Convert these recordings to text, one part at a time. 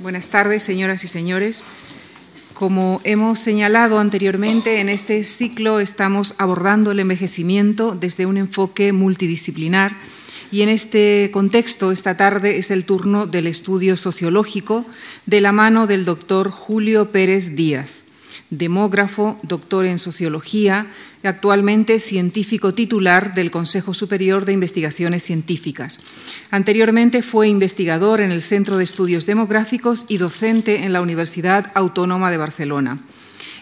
Buenas tardes, señoras y señores. Como hemos señalado anteriormente, en este ciclo estamos abordando el envejecimiento desde un enfoque multidisciplinar y en este contexto, esta tarde es el turno del estudio sociológico de la mano del doctor Julio Pérez Díaz demógrafo, doctor en sociología, actualmente científico titular del Consejo Superior de Investigaciones Científicas. Anteriormente fue investigador en el Centro de Estudios Demográficos y docente en la Universidad Autónoma de Barcelona.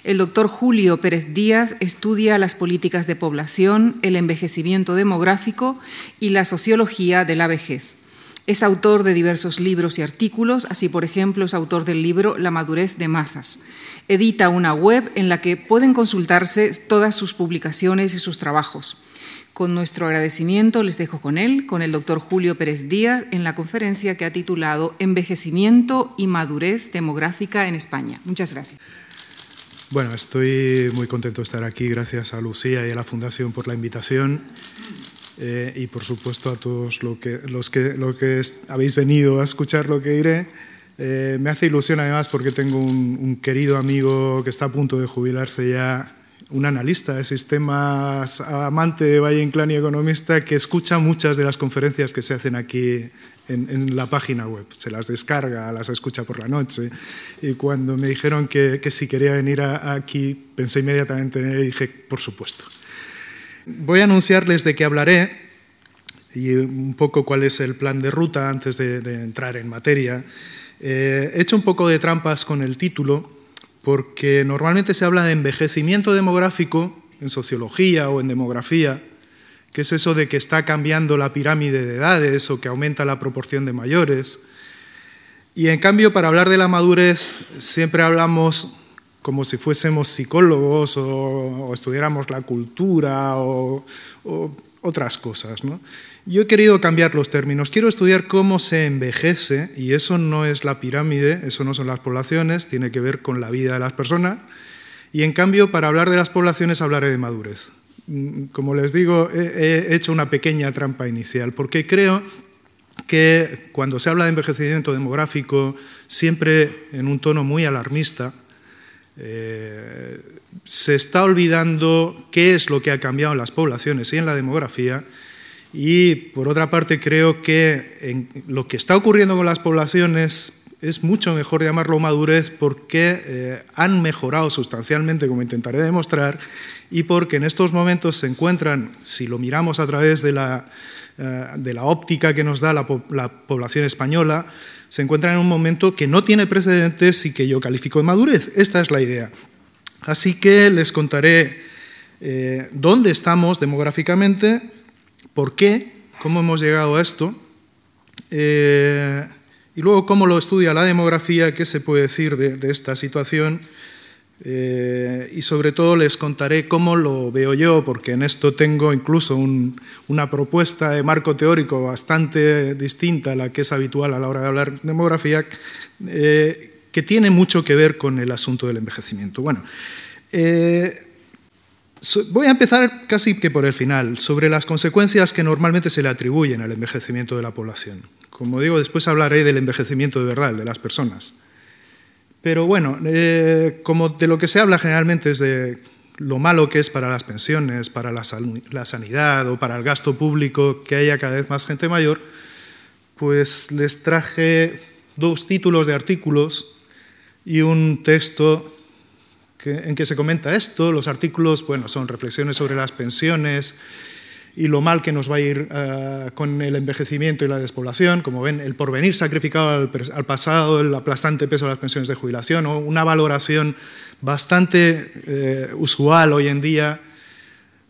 El doctor Julio Pérez Díaz estudia las políticas de población, el envejecimiento demográfico y la sociología de la vejez. Es autor de diversos libros y artículos, así por ejemplo es autor del libro La madurez de masas. Edita una web en la que pueden consultarse todas sus publicaciones y sus trabajos. Con nuestro agradecimiento les dejo con él, con el doctor Julio Pérez Díaz, en la conferencia que ha titulado Envejecimiento y madurez demográfica en España. Muchas gracias. Bueno, estoy muy contento de estar aquí. Gracias a Lucía y a la Fundación por la invitación. Eh, y por supuesto a todos los, que, habéis venido a escuchar lo que diré. Eh, me hace ilusión además porque tengo un, querido amigo que está a punto de jubilarse ya, un analista de sistemas, amante de Valle Inclán y economista, que escucha muchas de las conferencias que se hacen aquí en, la página web. Se las descarga, las escucha por la noche. Y cuando me dijeron que, si quería venir aquí, pensé inmediatamente en y dije, por supuesto. Voy a anunciarles de qué hablaré y un poco cuál es el plan de ruta antes de, entrar en materia. Eh, he hecho un poco de trampas con el título porque normalmente se habla de envejecimiento demográfico en sociología o en demografía, que es eso de que está cambiando la pirámide de edades o que aumenta la proporción de mayores. Y en cambio, para hablar de la madurez, siempre hablamos como si fuésemos psicólogos o, estudiáramos la cultura o, otras cosas. ¿no? Yo he querido cambiar los términos. Quiero estudiar cómo se envejece, y eso no es la pirámide, eso no son las poblaciones, tiene que ver con la vida de las personas. Y en cambio, para hablar de las poblaciones hablaré de madurez. Como les digo, he hecho una pequeña trampa inicial, porque creo que cuando se habla de envejecimiento demográfico, siempre en un tono muy alarmista, eh, se está olvidando qué es lo que ha cambiado en las poblaciones y en la demografía. Y por otra parte, creo que lo que está ocurriendo con las poblaciones es mucho mejor llamarlo madurez porque eh, han mejorado sustancialmente, como intentaré demostrar, y porque en estos momentos se encuentran, si lo miramos a través de la, eh, de la óptica que nos da la, la población española, se encuentra en un momento que no tiene precedentes y que yo califico de madurez. Esta es la idea. Así que les contaré eh, dónde estamos demográficamente, por qué, cómo hemos llegado a esto, eh, y luego cómo lo estudia la demografía, qué se puede decir de esta situación eh, y sobre todo les contaré cómo lo veo yo, porque en esto tengo incluso una propuesta de marco teórico bastante distinta a la que es habitual a la hora de hablar de demografía, eh, que tiene mucho que ver con el asunto del envejecimiento. Bueno, eh, voy a empezar casi que por el final, sobre las consecuencias que normalmente se le atribuyen al envejecimiento de la población. Como digo, después hablaré del envejecimiento de verdad, de las personas. Pero bueno, eh, como de lo que se habla generalmente es de lo malo que es para las pensiones, para la, sanidad o para el gasto público que haya cada vez más gente mayor, pues les traje dos títulos de artículos y un texto en que se comenta esto. Los artículos, bueno, son reflexiones sobre las pensiones y lo mal que nos va a ir eh, con el envejecimiento y la despoblación. Como ven, el porvenir sacrificado al, pasado, el aplastante peso de las pensiones de jubilación, o una valoración bastante eh, usual hoy en día,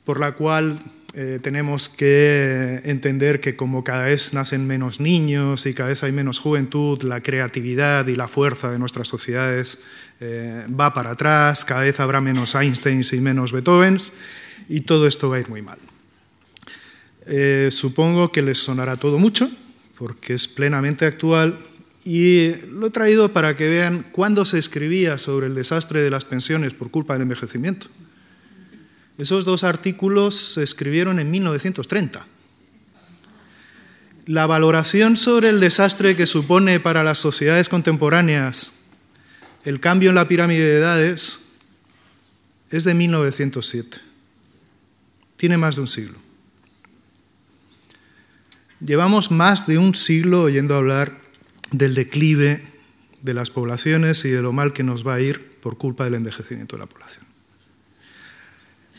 por la cual eh, tenemos que entender que como cada vez nacen menos niños y cada vez hay menos juventud, la creatividad y la fuerza de nuestras sociedades va para atrás, cada vez habrá menos Einsteins y menos Beethovens, y todo esto va a ir muy mal. Eh, supongo que les sonará todo mucho, porque es plenamente actual, y lo he traído para que vean cuándo se escribía sobre el desastre de las pensiones por culpa del envejecimiento. Esos dos artículos se escribieron en 1930. La valoración sobre el desastre que supone para las sociedades contemporáneas el cambio en la pirámide de edades es de 1907. Tiene más de un siglo. Llevamos más de un siglo oyendo hablar del declive de las poblaciones y de lo mal que nos va a ir por culpa del envejecimiento de la población.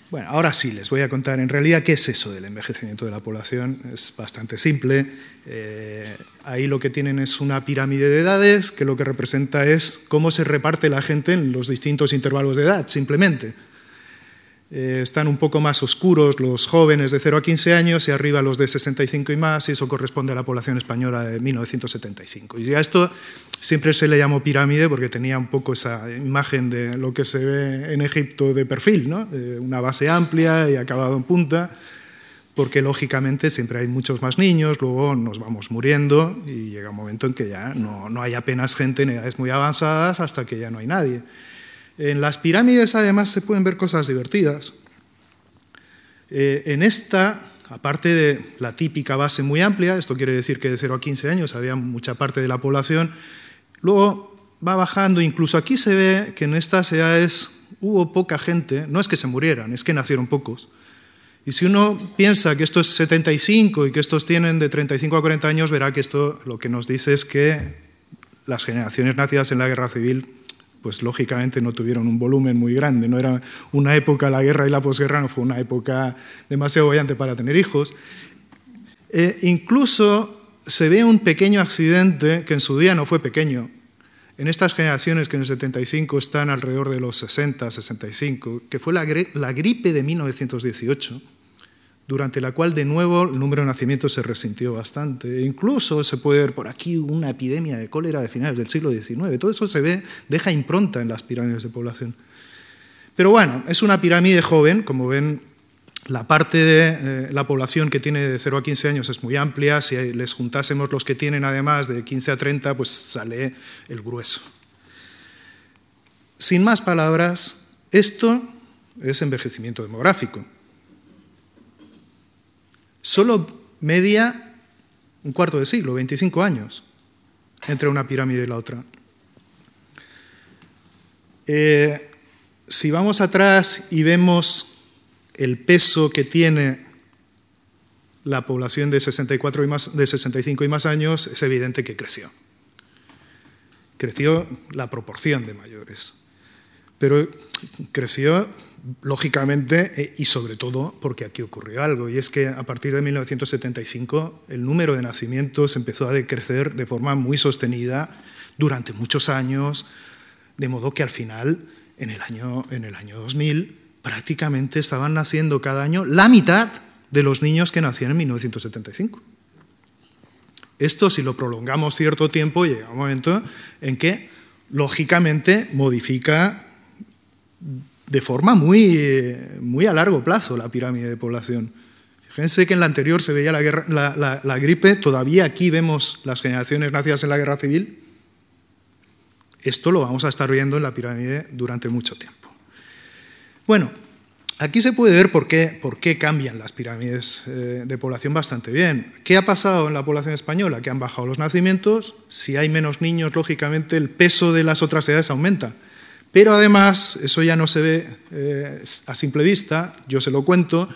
Bueno, ahora sí, les voy a contar en realidad qué es eso del envejecimiento de la población. Es bastante simple. Eh, ahí lo que tienen es una pirámide de edades que lo que representa es cómo se reparte la gente en los distintos intervalos de edad, simplemente. Eh, están un poco más oscuros los jóvenes de 0 a 15 años y arriba los de 65 y más, y eso corresponde a la población española de 1975. Y a esto siempre se le llamó pirámide porque tenía un poco esa imagen de lo que se ve en Egipto de perfil, ¿no? Una base amplia y acabado en punta, porque lógicamente siempre hay muchos más niños, luego nos vamos muriendo y llega un momento en que ya no, no hay apenas gente en edades muy avanzadas hasta que ya no hay nadie. En las pirámides además se pueden ver cosas divertidas. Eh, en esta, aparte de la típica base muy amplia, esto quiere decir que de 0 a 15 años había mucha parte de la población, luego va bajando, incluso aquí se ve que en estas edades hubo poca gente, no es que se murieran, es que nacieron pocos. Y si uno piensa que esto es 75 y que estos tienen de 35 a 40 años, verá que esto lo que nos dice es que las generaciones nacidas en la guerra civil pues lógicamente no tuvieron un volumen muy grande. No era una época, la guerra y la posguerra no fue una época demasiado bollante para tener hijos. E incluso se ve un pequeño accidente que en su día no fue pequeño. En estas generaciones que en el 75 están alrededor de los 60, 65, que fue la gripe de 1918 durante la cual de nuevo el número de nacimientos se resintió bastante. E incluso se puede ver por aquí una epidemia de cólera de finales del siglo XIX. Todo eso se ve, deja impronta en las pirámides de población. Pero bueno, es una pirámide joven, como ven, la parte de eh, la población que tiene de 0 a 15 años es muy amplia. Si les juntásemos los que tienen además de 15 a 30, pues sale el grueso. Sin más palabras, esto es envejecimiento demográfico solo media un cuarto de siglo, 25 años, entre una pirámide y la otra. Eh, si vamos atrás y vemos el peso que tiene la población de, 64 y más, de 65 y más años, es evidente que creció. Creció la proporción de mayores. Pero creció lógicamente, eh, y sobre todo porque aquí ocurrió algo, y es que a partir de 1975 el número de nacimientos empezó a decrecer de forma muy sostenida durante muchos años, de modo que al final, en el año, en el año 2000, prácticamente estaban naciendo cada año la mitad de los niños que nacían en 1975. Esto, si lo prolongamos cierto tiempo, llega un momento en que, lógicamente, modifica de forma muy, muy a largo plazo la pirámide de población. Fíjense que en la anterior se veía la, la, gripe, todavía aquí vemos las generaciones nacidas en la guerra civil. Esto lo vamos a estar viendo en la pirámide durante mucho tiempo. Bueno, aquí se puede ver por qué, por qué cambian las pirámides eh, de población bastante bien. ¿Qué ha pasado en la población española? Que han bajado los nacimientos. Si hay menos niños, lógicamente el peso de las otras edades aumenta. Pero además, eso ya no se ve eh, a simple vista, yo se lo cuento,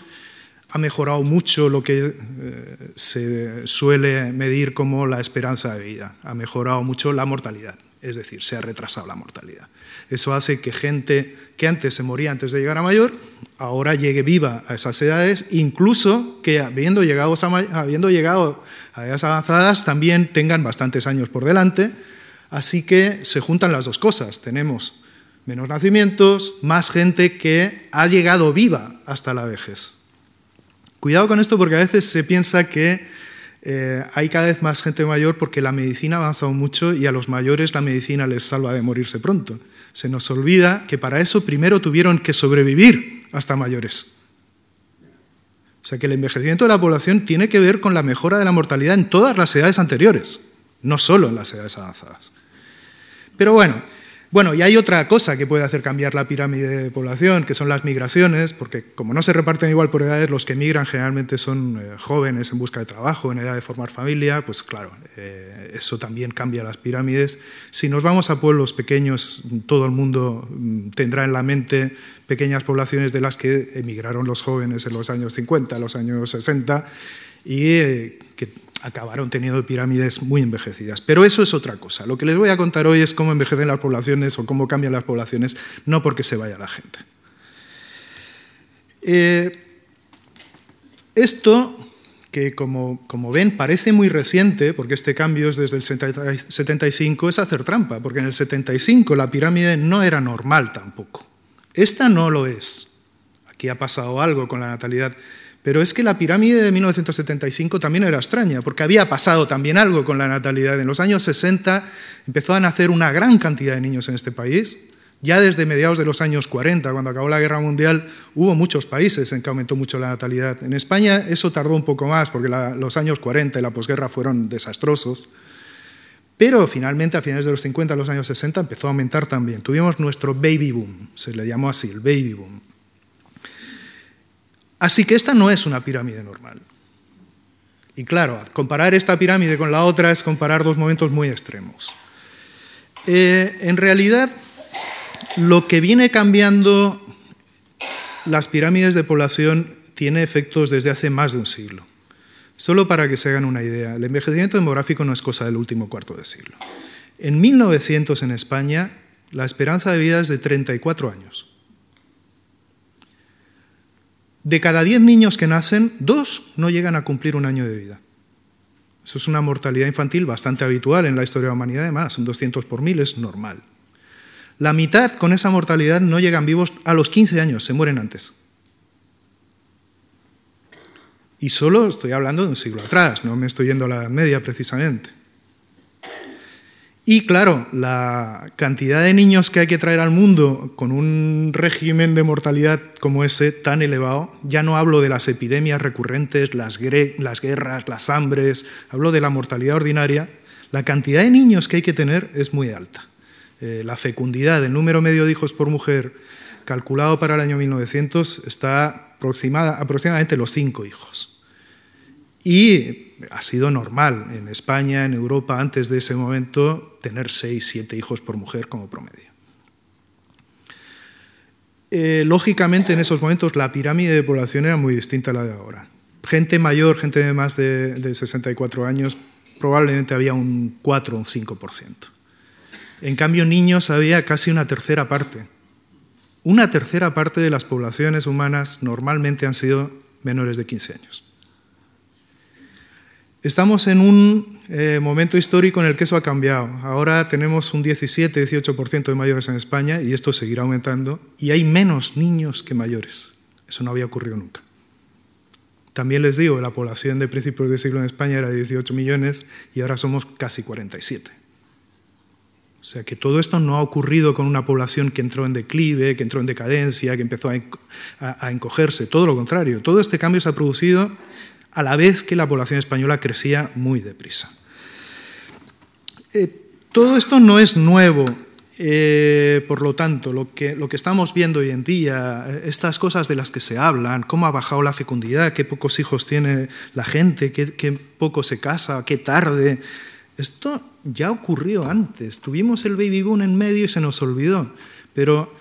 ha mejorado mucho lo que eh, se suele medir como la esperanza de vida, ha mejorado mucho la mortalidad, es decir, se ha retrasado la mortalidad. Eso hace que gente que antes se moría antes de llegar a mayor, ahora llegue viva a esas edades, incluso que habiendo llegado a, habiendo llegado a edades avanzadas también tengan bastantes años por delante, así que se juntan las dos cosas. Tenemos menos nacimientos, más gente que ha llegado viva hasta la vejez. Cuidado con esto porque a veces se piensa que eh, hay cada vez más gente mayor porque la medicina ha avanzado mucho y a los mayores la medicina les salva de morirse pronto. Se nos olvida que para eso primero tuvieron que sobrevivir hasta mayores. O sea que el envejecimiento de la población tiene que ver con la mejora de la mortalidad en todas las edades anteriores, no solo en las edades avanzadas. Pero bueno, Bueno, y hay otra cosa que puede hacer cambiar la pirámide de población, que son las migraciones, porque como no se reparten igual por edades, los que migran generalmente son eh, jóvenes en busca de trabajo, en edad de formar familia, pues claro, eh, eso también cambia las pirámides. Si nos vamos a pueblos pequeños, todo el mundo mm, tendrá en la mente pequeñas poblaciones de las que emigraron los jóvenes en los años 50, los años 60, y eh, que acabaron teniendo pirámides muy envejecidas. Pero eso es otra cosa. Lo que les voy a contar hoy es cómo envejecen las poblaciones o cómo cambian las poblaciones, no porque se vaya la gente. Eh, esto, que como, como, ven parece muy reciente, porque este cambio es desde el 75, es hacer trampa, porque en el 75 la pirámide no era normal tampoco. Esta no lo es. Aquí ha pasado algo con la natalidad pero es que la pirámide de 1975 también era extraña, porque había pasado también algo con la natalidad. En los años 60 empezó a nacer una gran cantidad de niños en este país. Ya desde mediados de los años 40, cuando acabó la Guerra Mundial, hubo muchos países en que aumentó mucho la natalidad. En España eso tardó un poco más, porque los años 40 y la posguerra fueron desastrosos. Pero finalmente, a finales de los 50, los años 60, empezó a aumentar también. Tuvimos nuestro baby boom, se le llamó así, el baby boom. Así que esta no es una pirámide normal. Y claro, comparar esta pirámide con la otra es comparar dos momentos muy extremos. Eh, en realidad, lo que viene cambiando las pirámides de población tiene efectos desde hace más de un siglo. Solo para que se hagan una idea, el envejecimiento demográfico no es cosa del último cuarto de siglo. En 1900 en España, la esperanza de vida es de 34 años. De cada 10 niños que nacen, dos no llegan a cumplir un año de vida. Eso es una mortalidad infantil bastante habitual en la historia de la humanidad, además, un 200 por mil es normal. La mitad con esa mortalidad no llegan vivos a los 15 años, se mueren antes. Y solo estoy hablando de un siglo atrás, no me estoy yendo a la Edad Media precisamente. Y claro, la cantidad de niños que hay que traer al mundo con un régimen de mortalidad como ese tan elevado, ya no hablo de las epidemias recurrentes, las, guerras, las hambres, hablo de la mortalidad ordinaria, la cantidad de niños que hay que tener es muy alta. Eh, la fecundidad, el número medio de hijos por mujer calculado para el año 1900 está aproximadamente los cinco hijos. Y ha sido normal en España, en Europa, antes de ese momento, tener seis, siete hijos por mujer como promedio. Eh, lógicamente, en esos momentos la pirámide de población era muy distinta a la de ahora. Gente mayor, gente de más de, de 64 años, probablemente había un 4 o un 5%. En cambio, niños había casi una tercera parte. Una tercera parte de las poblaciones humanas normalmente han sido menores de 15 años. Estamos en un eh, momento histórico en el que eso ha cambiado. Ahora tenemos un 17-18% de mayores en España y esto seguirá aumentando y hay menos niños que mayores. Eso no había ocurrido nunca. También les digo, la población de principios de siglo en España era de 18 millones y ahora somos casi 47. O sea que todo esto no ha ocurrido con una población que entró en declive, que entró en decadencia, que empezó a encogerse. Todo lo contrario. Todo este cambio se ha producido a la vez que la población española crecía muy deprisa. Eh, todo esto no es nuevo, eh, por lo tanto, lo que, lo que, estamos viendo hoy en día, estas cosas de las que se hablan, cómo ha bajado la fecundidad, qué pocos hijos tiene la gente, qué, qué poco se casa, qué tarde, esto ya ocurrió antes. Tuvimos el baby boom en medio y se nos olvidó, pero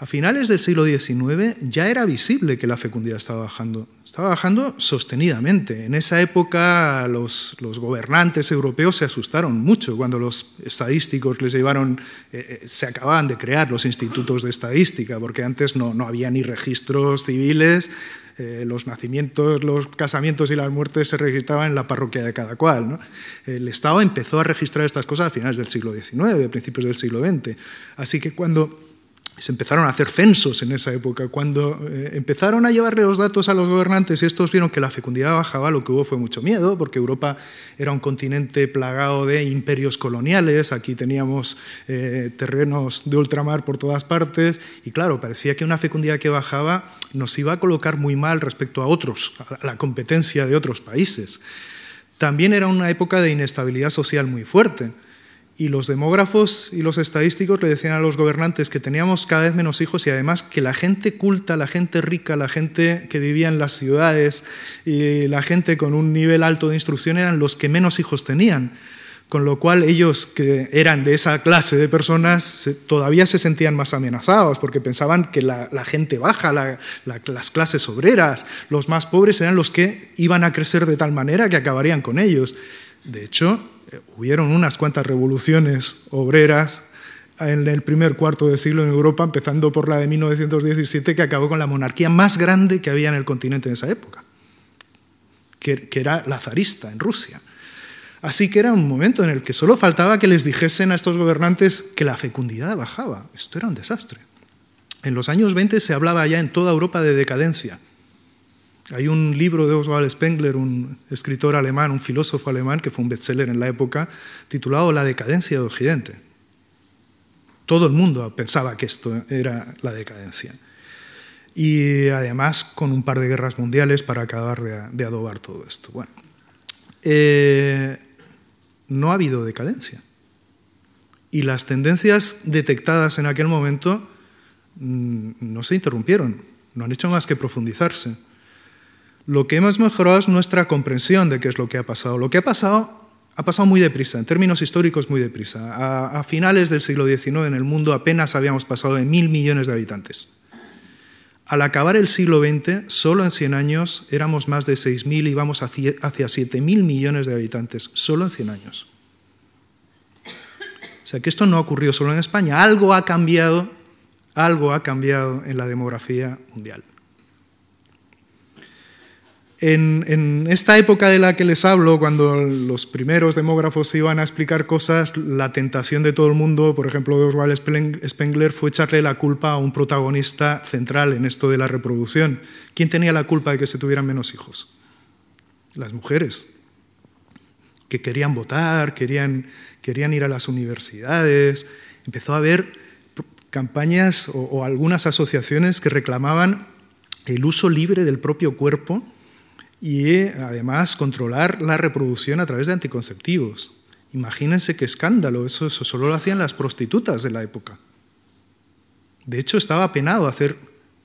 a finales del siglo XIX ya era visible que la fecundidad estaba bajando. Estaba bajando sostenidamente. En esa época los, gobernantes europeos se asustaron mucho cuando los estadísticos les llevaron, eh, eh, se acababan de crear los institutos de estadística, porque antes no, había ni registros civiles, eh, los nacimientos, los casamientos y las muertes se registraban en la parroquia de cada cual. El Estado empezó a registrar estas cosas a finales del siglo XIX, principios del siglo XX. Así que cuando se empezaron a hacer censos en esa época. Cuando eh, empezaron a llevarle los datos a los gobernantes y estos vieron que la fecundidad bajaba, lo que hubo fue mucho miedo, porque Europa era un continente plagado de imperios coloniales, aquí teníamos eh, terrenos de ultramar por todas partes, y claro, parecía que una fecundidad que bajaba nos iba a colocar muy mal respecto a otros, a la competencia de otros países. También era una época de inestabilidad social muy fuerte y los demógrafos y los estadísticos le decían a los gobernantes que teníamos cada vez menos hijos y además que la gente culta, la gente rica, la gente que vivía en las ciudades y la gente con un nivel alto de instrucción eran los que menos hijos tenían. Con lo cual ellos que eran de esa clase de personas todavía se sentían más amenazados porque pensaban que la, gente baja, las clases obreras, los más pobres eran los que iban a crecer de tal manera que acabarían con ellos. De hecho, hubieron unas cuantas revoluciones obreras en el primer cuarto de siglo en Europa, empezando por la de 1917, que acabó con la monarquía más grande que había en el continente en esa época, que, era la zarista en Rusia. Así que era un momento en el que solo faltaba que les dijesen a estos gobernantes que la fecundidad bajaba. Esto era un desastre. En los años 20 se hablaba ya en toda Europa de decadencia. Hay un libro de Oswald Spengler, un escritor alemán, un filósofo alemán, que fue un bestseller en la época, titulado La decadencia de Occidente. Todo el mundo pensaba que esto era la decadencia. Y además con un par de guerras mundiales para acabar de, adobar todo esto. Bueno, eh, no ha habido decadencia. Y las tendencias detectadas en aquel momento mm, no se interrumpieron, no han hecho más que profundizarse. Lo que hemos mejorado es nuestra comprensión de qué es lo que ha pasado. Lo que ha pasado ha pasado muy deprisa, en términos históricos muy deprisa. A, finales del siglo XIX en el mundo apenas habíamos pasado de mil millones de habitantes. Al acabar el siglo XX, solo en 100 años éramos más de 6.000 y vamos hacia, hacia 7.000 millones de habitantes, solo en 100 años. O sea que esto no ocurrió solo en España, algo ha cambiado, algo ha cambiado en la demografía mundial. En, esta época de la que les hablo, cuando los primeros demógrafos iban a explicar cosas, la tentación de todo el mundo, por ejemplo de Oswald Spengler, fue echarle la culpa a un protagonista central en esto de la reproducción. ¿Quién tenía la culpa de que se tuvieran menos hijos? Las mujeres, que querían votar, querían, querían ir a las universidades. Empezó a haber campañas o algunas asociaciones que reclamaban el uso libre del propio cuerpo y además controlar la reproducción a través de anticonceptivos. Imagínense qué escándalo, eso, solo lo hacían las prostitutas de la época. De hecho, estaba penado hacer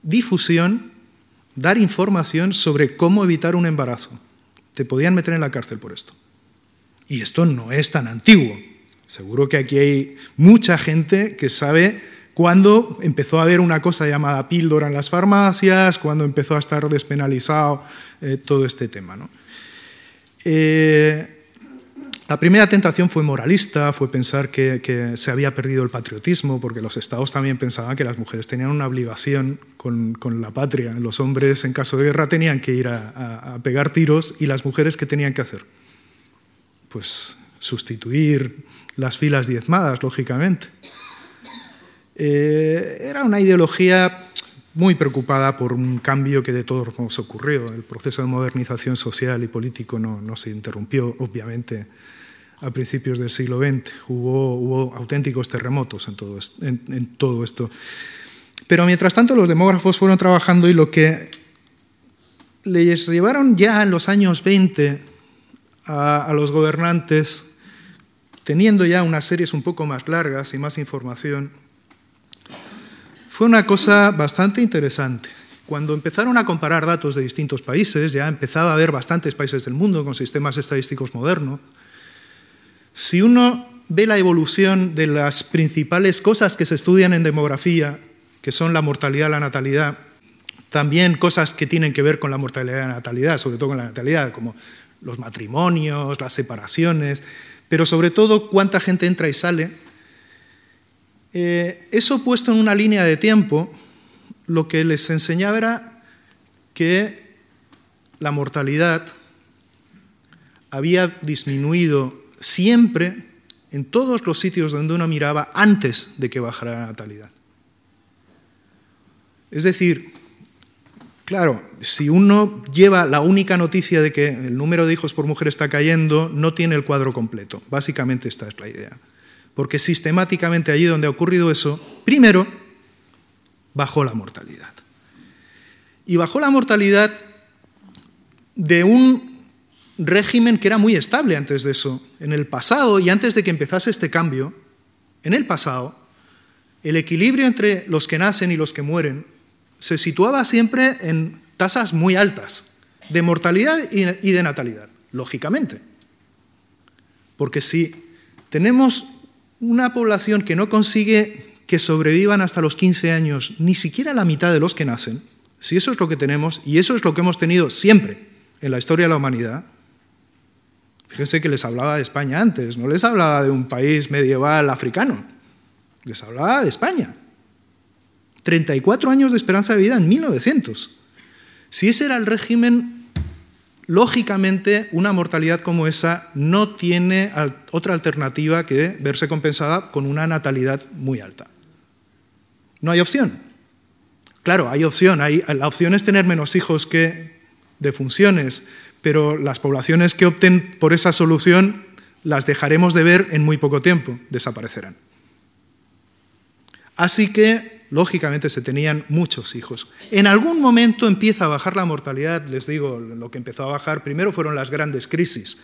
difusión, dar información sobre cómo evitar un embarazo. Te podían meter en la cárcel por esto. Y esto no es tan antiguo. Seguro que aquí hay mucha gente que sabe cuando empezó a haber una cosa llamada píldora en las farmacias, cuando empezó a estar despenalizado eh, todo este tema. Eh, la primera tentación fue moralista, fue pensar que, se había perdido el patriotismo, porque los estados también pensaban que las mujeres tenían una obligación con, la patria. Los hombres, en caso de guerra, tenían que ir a, pegar tiros y las mujeres, ¿qué tenían que hacer? Pues sustituir las filas diezmadas, lógicamente. Eh, era una ideología muy preocupada por un cambio que de todos modos ocurrió. El proceso de modernización social y político no, se interrumpió, obviamente, a principios del siglo XX. Hubo, auténticos terremotos en todo, en, todo, esto. Pero mientras tanto los demógrafos fueron trabajando y lo que les llevaron ya en los años 20 a los gobernantes, teniendo ya unas series un poco más largas y más información, fue una cosa bastante interesante. Cuando empezaron a comparar datos de distintos países, ya empezaba a haber bastantes países del mundo con sistemas estadísticos modernos, si uno ve la evolución de las principales cosas que se estudian en demografía, que son la mortalidad, la natalidad, también cosas que tienen que ver con la mortalidad y la natalidad, sobre todo con la natalidad, como los matrimonios, las separaciones, pero sobre todo cuánta gente entra y sale, eh, eso puesto en una línea de tiempo, lo que les enseñaba era que la mortalidad había disminuido siempre en todos los sitios donde uno miraba antes de que bajara la natalidad. Es decir, claro, si uno lleva la única noticia de que el número de hijos por mujer está cayendo, no tiene el cuadro completo. Básicamente esta es la idea porque sistemáticamente allí donde ha ocurrido eso, primero, bajó la mortalidad. Y bajó la mortalidad de un régimen que era muy estable antes de eso. En el pasado, y antes de que empezase este cambio, en el pasado, el equilibrio entre los que nacen y los que mueren se situaba siempre en tasas muy altas de mortalidad y de natalidad, lógicamente. Porque si tenemos una población que no consigue que sobrevivan hasta los 15 años, ni siquiera la mitad de los que nacen, si eso es lo que tenemos, y eso es lo que hemos tenido siempre en la historia de la humanidad, fíjense que les hablaba de España antes, no les hablaba de un país medieval africano, les hablaba de España. 34 años de esperanza de vida en 1900. Si ese era el régimen, lógicamente una mortalidad como esa no tiene otra alternativa que verse compensada con una natalidad muy alta. No hay opción. Claro, hay opción. la opción es tener menos hijos que defunciones, pero las poblaciones que opten por esa solución las dejaremos de ver en muy poco tiempo, desaparecerán. Así que, lógicamente, se tenían muchos hijos. En algún momento empieza a bajar la mortalidad, les digo, lo que empezó a bajar primero fueron las grandes crisis,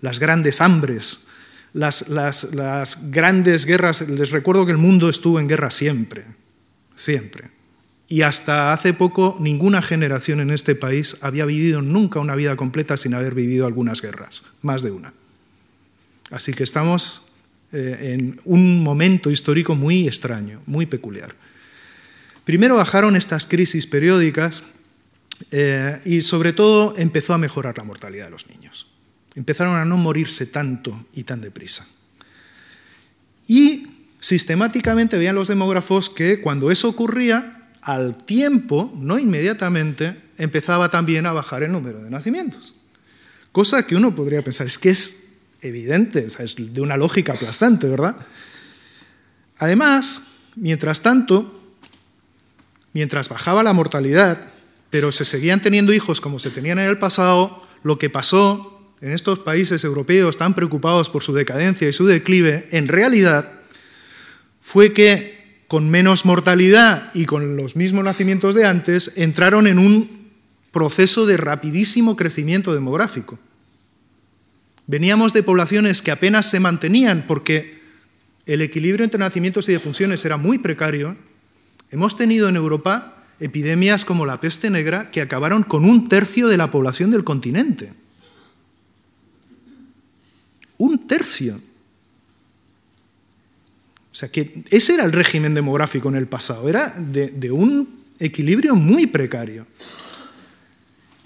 las grandes hambres, las, grandes guerras. Les recuerdo que el mundo estuvo en guerra siempre, siempre. Y hasta hace poco ninguna generación en este país había vivido nunca una vida completa sin haber vivido algunas guerras, más de una. Así que estamos eh, en un momento histórico muy extraño, muy peculiar. Primero bajaron estas crisis periódicas eh, y sobre todo empezó a mejorar la mortalidad de los niños. Empezaron a no morirse tanto y tan deprisa. Y sistemáticamente veían los demógrafos que cuando eso ocurría, al tiempo, no inmediatamente, empezaba también a bajar el número de nacimientos. Cosa que uno podría pensar, es que es evidente, es de una lógica aplastante, ¿verdad? Además, mientras tanto, mientras bajaba la mortalidad, pero se seguían teniendo hijos como se tenían en el pasado, lo que pasó en estos países europeos tan preocupados por su decadencia y su declive, en realidad fue que con menos mortalidad y con los mismos nacimientos de antes, entraron en un proceso de rapidísimo crecimiento demográfico. Veníamos de poblaciones que apenas se mantenían porque el equilibrio entre nacimientos y defunciones era muy precario. Hemos tenido en Europa epidemias como la peste negra que acabaron con un tercio de la población del continente. Un tercio. O sea que ese era el régimen demográfico en el pasado, era de, un equilibrio muy precario.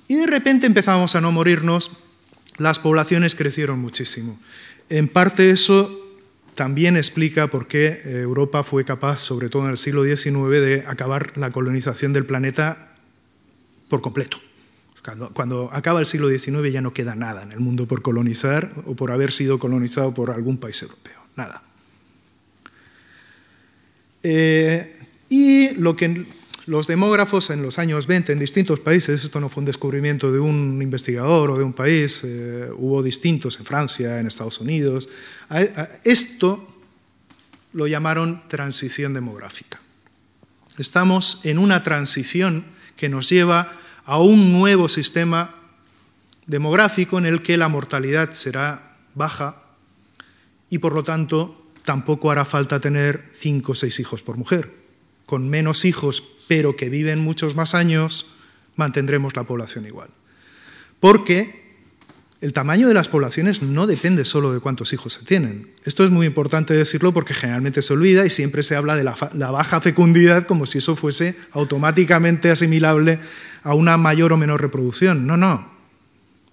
Y de repente empezamos a no morirnos, las poblaciones crecieron muchísimo. En parte eso también explica por qué Europa fue capaz, sobre todo en el siglo XIX, de acabar la colonización del planeta por completo. Cuando, cuando, acaba el siglo XIX ya no queda nada en el mundo por colonizar o por haber sido colonizado por algún país europeo. Nada. Eh, y lo que los demógrafos en los años 20 en distintos países, esto no fue un descubrimiento de un investigador o de un país, eh, hubo distintos en Francia, en Estados Unidos, esto lo llamaron transición demográfica. Estamos en una transición que nos lleva a un nuevo sistema demográfico en el que la mortalidad será baja y por lo tanto tampoco hará falta tener cinco o seis hijos por mujer. Con menos hijos, pero que viven muchos más años, mantendremos la población igual. Porque el tamaño de las poblaciones no depende solo de cuántos hijos se tienen. Esto es muy importante decirlo porque generalmente se olvida y siempre se habla de la, la, baja fecundidad como si eso fuese automáticamente asimilable a una mayor o menor reproducción. No, no.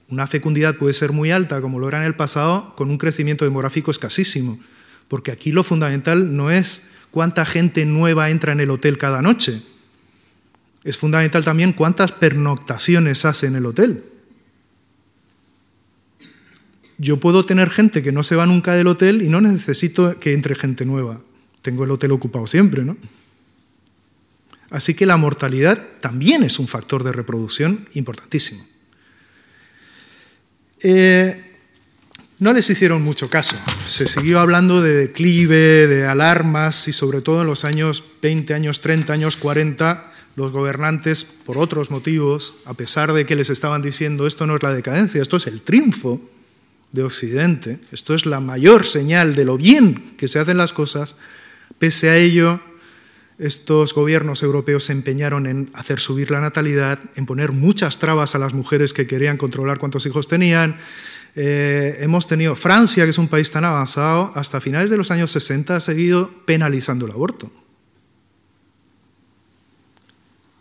Una fecundidad puede ser muy alta, como lo era en el pasado, con un crecimiento demográfico escasísimo. Porque aquí lo fundamental no es cuánta gente nueva entra en el hotel cada noche. Es fundamental también cuántas pernoctaciones hace en el hotel. Yo puedo tener gente que no se va nunca del hotel y no necesito que entre gente nueva. Tengo el hotel ocupado siempre, ¿no? Así que la mortalidad también es un factor de reproducción importantísimo. Eh, no les hicieron mucho caso. Se siguió hablando de declive, de alarmas y sobre todo en los años 20, años 30, años 40, los gobernantes, por otros motivos, a pesar de que les estaban diciendo esto no es la decadencia, esto es el triunfo de Occidente, esto es la mayor señal de lo bien que se hacen las cosas, pese a ello, estos gobiernos europeos se empeñaron en hacer subir la natalidad, en poner muchas trabas a las mujeres que querían controlar cuántos hijos tenían. Eh, hemos tenido Francia, que es un país tan avanzado, hasta finales de los años 60 ha seguido penalizando el aborto.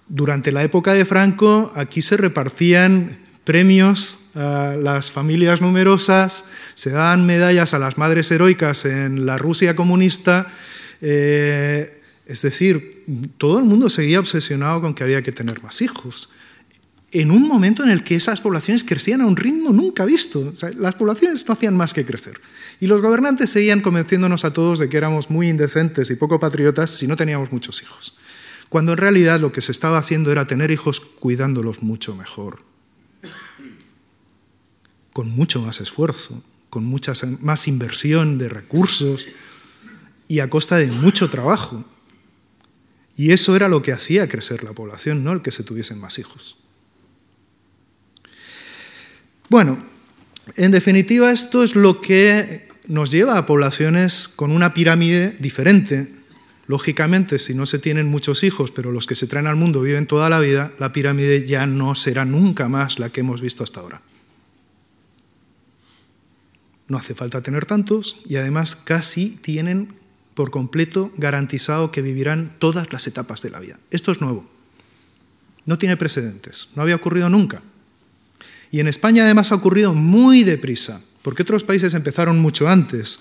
Durante la época de Franco, aquí se repartían premios a las familias numerosas, se daban medallas a las madres heroicas en la Rusia comunista. Eh, es decir, todo el mundo seguía obsesionado con que había que tener más hijos. En un momento en el que esas poblaciones crecían a un ritmo nunca visto. las poblaciones no hacían más que crecer. Y los gobernantes seguían convenciéndonos a todos de que éramos muy indecentes y poco patriotas si no teníamos muchos hijos. Cuando en realidad lo que se estaba haciendo era tener hijos cuidándolos mucho mejor. Con mucho más esfuerzo, con mucha más inversión de recursos y a costa de mucho trabajo. Y eso era lo que hacía crecer la población, no el que se tuviesen más hijos. Bueno, en definitiva esto es lo que nos lleva a poblaciones con una pirámide diferente. Lógicamente, si no se tienen muchos hijos, pero los que se traen al mundo viven toda la vida, la pirámide ya no será nunca más la que hemos visto hasta ahora. No hace falta tener tantos y además casi tienen por completo garantizado que vivirán todas las etapas de la vida. Esto es nuevo. No tiene precedentes. No había ocurrido nunca. Y en España además ha ocurrido muy deprisa, porque otros países empezaron mucho antes.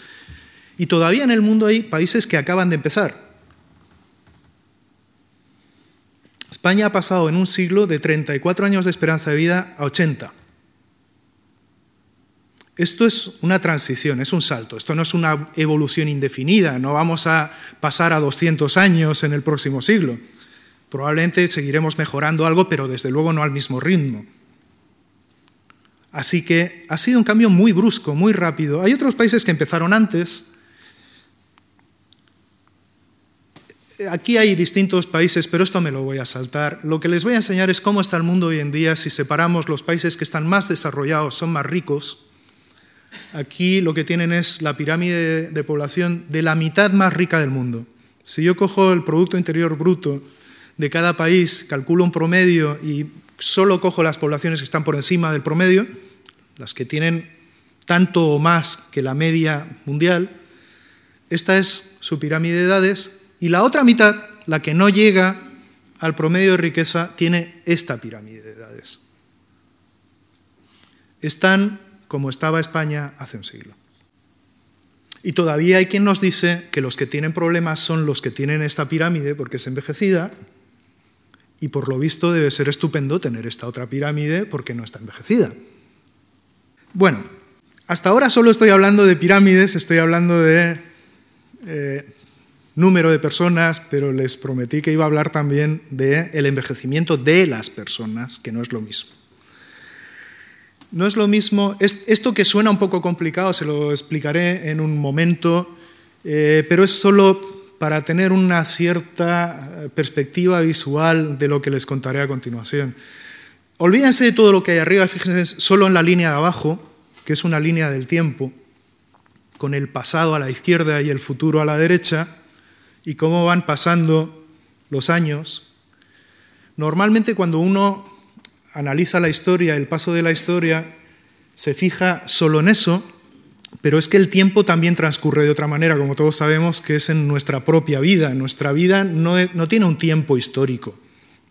Y todavía en el mundo hay países que acaban de empezar. España ha pasado en un siglo de 34 años de esperanza de vida a 80. Esto es una transición, es un salto, esto no es una evolución indefinida, no vamos a pasar a 200 años en el próximo siglo. Probablemente seguiremos mejorando algo, pero desde luego no al mismo ritmo. Así que ha sido un cambio muy brusco, muy rápido. Hay otros países que empezaron antes. Aquí hay distintos países, pero esto me lo voy a saltar. Lo que les voy a enseñar es cómo está el mundo hoy en día si separamos los países que están más desarrollados, son más ricos, Aquí lo que tienen es la pirámide de población de la mitad más rica del mundo. Si yo cojo el Producto Interior Bruto de cada país, calculo un promedio y solo cojo las poblaciones que están por encima del promedio, las que tienen tanto o más que la media mundial, esta es su pirámide de edades, y la otra mitad, la que no llega al promedio de riqueza, tiene esta pirámide de edades. Están como estaba España hace un siglo. Y todavía hay quien nos dice que los que tienen problemas son los que tienen esta pirámide porque es envejecida y por lo visto debe ser estupendo tener esta otra pirámide porque no está envejecida. Bueno, hasta ahora solo estoy hablando de pirámides, estoy hablando de eh, número de personas, pero les prometí que iba a hablar también del el envejecimiento de las personas, que no es lo mismo. No es lo mismo, esto que suena un poco complicado, se lo explicaré en un momento, eh, pero es solo para tener una cierta eh, perspectiva visual de lo que les contaré a continuación. Olvídense de todo lo que hay arriba, fíjense solo en la línea de abajo, que es una línea del tiempo, con el pasado a la izquierda y el futuro a la derecha, y cómo van pasando los años. Normalmente cuando uno analiza la historia, el paso de la historia, se fija solo en eso, pero es que el tiempo también transcurre de otra manera, como todos sabemos, que es en nuestra propia vida. Nuestra vida no, tiene un tiempo histórico,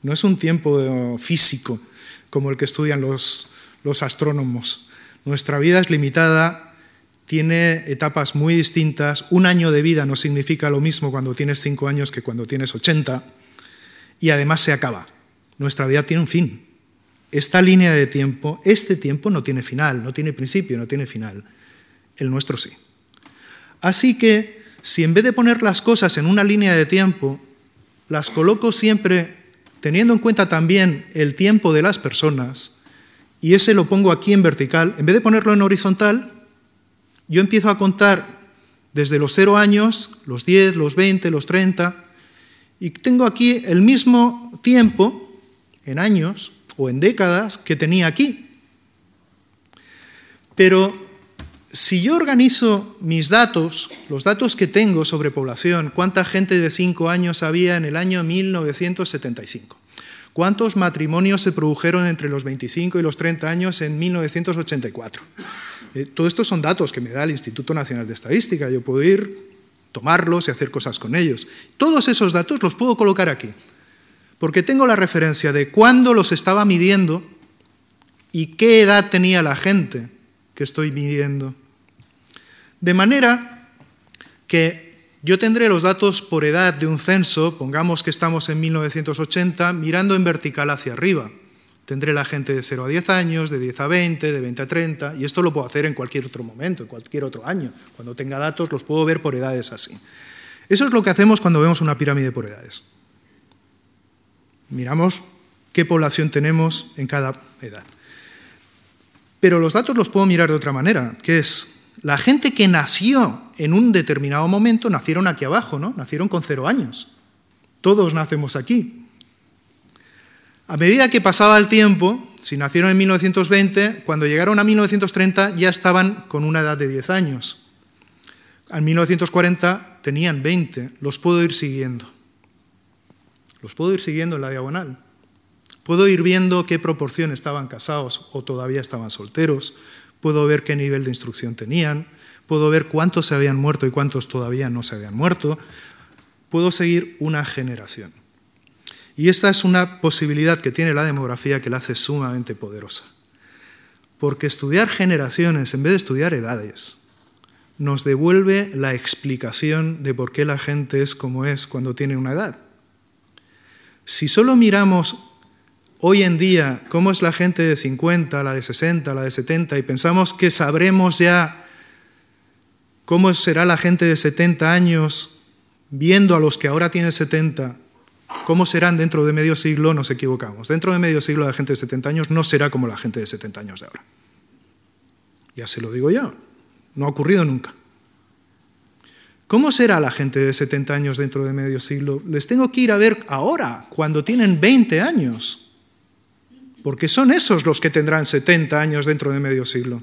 no es un tiempo físico como el que estudian los, los astrónomos. Nuestra vida es limitada, tiene etapas muy distintas. Un año de vida no significa lo mismo cuando tienes cinco años que cuando tienes 80, y además se acaba. Nuestra vida tiene un fin esta línea de tiempo, este tiempo no tiene final, no tiene principio, no tiene final. El nuestro sí. Así que, si en vez de poner las cosas en una línea de tiempo, las coloco siempre teniendo en cuenta también el tiempo de las personas, y ese lo pongo aquí en vertical, en vez de ponerlo en horizontal, yo empiezo a contar desde los cero años, los 10, los 20, los 30, y tengo aquí el mismo tiempo, en años o en décadas, que tenía aquí. Pero si yo organizo mis datos, los datos que tengo sobre población, cuánta gente de 5 años había en el año 1975, cuántos matrimonios se produjeron entre los 25 y los 30 años en 1984. Eh, todo esto son datos que me da el Instituto Nacional de Estadística. Yo puedo ir, tomarlos y hacer cosas con ellos. Todos esos datos los puedo colocar aquí, porque tengo la referencia de cuándo los estaba midiendo y qué edad tenía la gente que estoy midiendo. De manera que yo tendré los datos por edad de un censo, pongamos que estamos en 1980, mirando en vertical hacia arriba. Tendré la gente de 0 a 10 años, de 10 a 20, de 20 a 30, y esto lo puedo hacer en cualquier otro momento, en cualquier otro año. Cuando tenga datos los puedo ver por edades así. Eso es lo que hacemos cuando vemos una pirámide por edades. Miramos qué población tenemos en cada edad. Pero los datos los puedo mirar de otra manera, que es la gente que nació en un determinado momento nacieron aquí abajo, ¿no? Nacieron con cero años. Todos nacemos aquí. A medida que pasaba el tiempo, si nacieron en 1920, cuando llegaron a 1930 ya estaban con una edad de 10 años. En 1940 tenían 20. Los puedo ir siguiendo. Los puedo ir siguiendo en la diagonal. Puedo ir viendo qué proporción estaban casados o todavía estaban solteros puedo ver qué nivel de instrucción tenían, puedo ver cuántos se habían muerto y cuántos todavía no se habían muerto, puedo seguir una generación. Y esta es una posibilidad que tiene la demografía que la hace sumamente poderosa. Porque estudiar generaciones en vez de estudiar edades nos devuelve la explicación de por qué la gente es como es cuando tiene una edad. Si solo miramos hoy en día cómo es la gente de 50, la de 60, la de 70, y pensamos que sabremos ya cómo será la gente de 70 años, viendo a los que ahora tienen 70, cómo serán dentro de medio siglo, nos equivocamos. Dentro de medio siglo la gente de 70 años no será como la gente de 70 años de ahora. Ya se lo digo yo, no ha ocurrido nunca. ¿Cómo será la gente de 70 años dentro de medio siglo? Les tengo que ir a ver ahora, cuando tienen 20 años porque son esos los que tendrán 70 años dentro de medio siglo.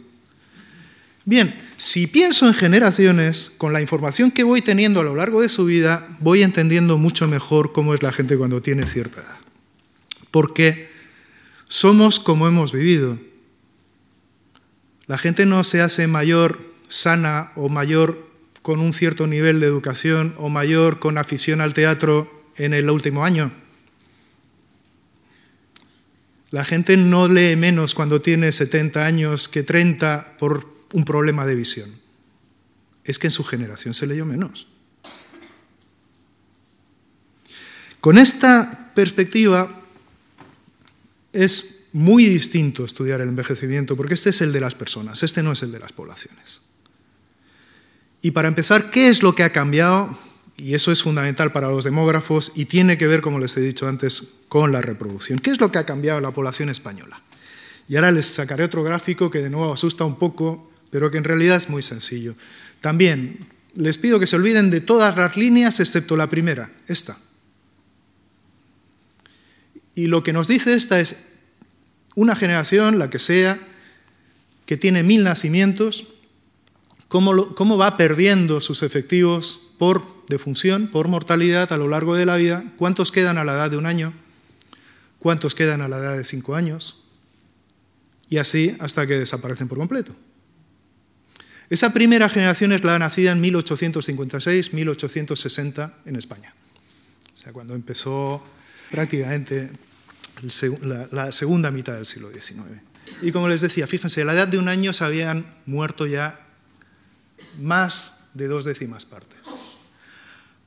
Bien, si pienso en generaciones, con la información que voy teniendo a lo largo de su vida, voy entendiendo mucho mejor cómo es la gente cuando tiene cierta edad. Porque somos como hemos vivido. La gente no se hace mayor sana o mayor con un cierto nivel de educación o mayor con afición al teatro en el último año. La gente no lee menos cuando tiene 70 años que 30 por un problema de visión. Es que en su generación se leyó menos. Con esta perspectiva es muy distinto estudiar el envejecimiento, porque este es el de las personas, este no es el de las poblaciones. Y para empezar, ¿qué es lo que ha cambiado? y eso es fundamental para los demógrafos y tiene que ver, como les he dicho antes, con la reproducción. ¿Qué es lo que ha cambiado la población española? Y ahora les sacaré otro gráfico que de nuevo asusta un poco, pero que en realidad es muy sencillo. También les pido que se olviden de todas las líneas excepto la primera, esta. Y lo que nos dice esta es una generación, la que sea, que tiene mil nacimientos, cómo, va perdiendo sus efectivos por defunción, por mortalidad a lo largo de la vida, cuántos quedan a la edad de un año, cuántos quedan a la edad de cinco años, y así hasta que desaparecen por completo. Esa primera generación es la nacida en 1856-1860 en España. O sea, cuando empezó prácticamente la, segunda mitad del siglo XIX. Y como les decía, fíjense, a la edad de un año se habían muerto ya más de dos décimas partes.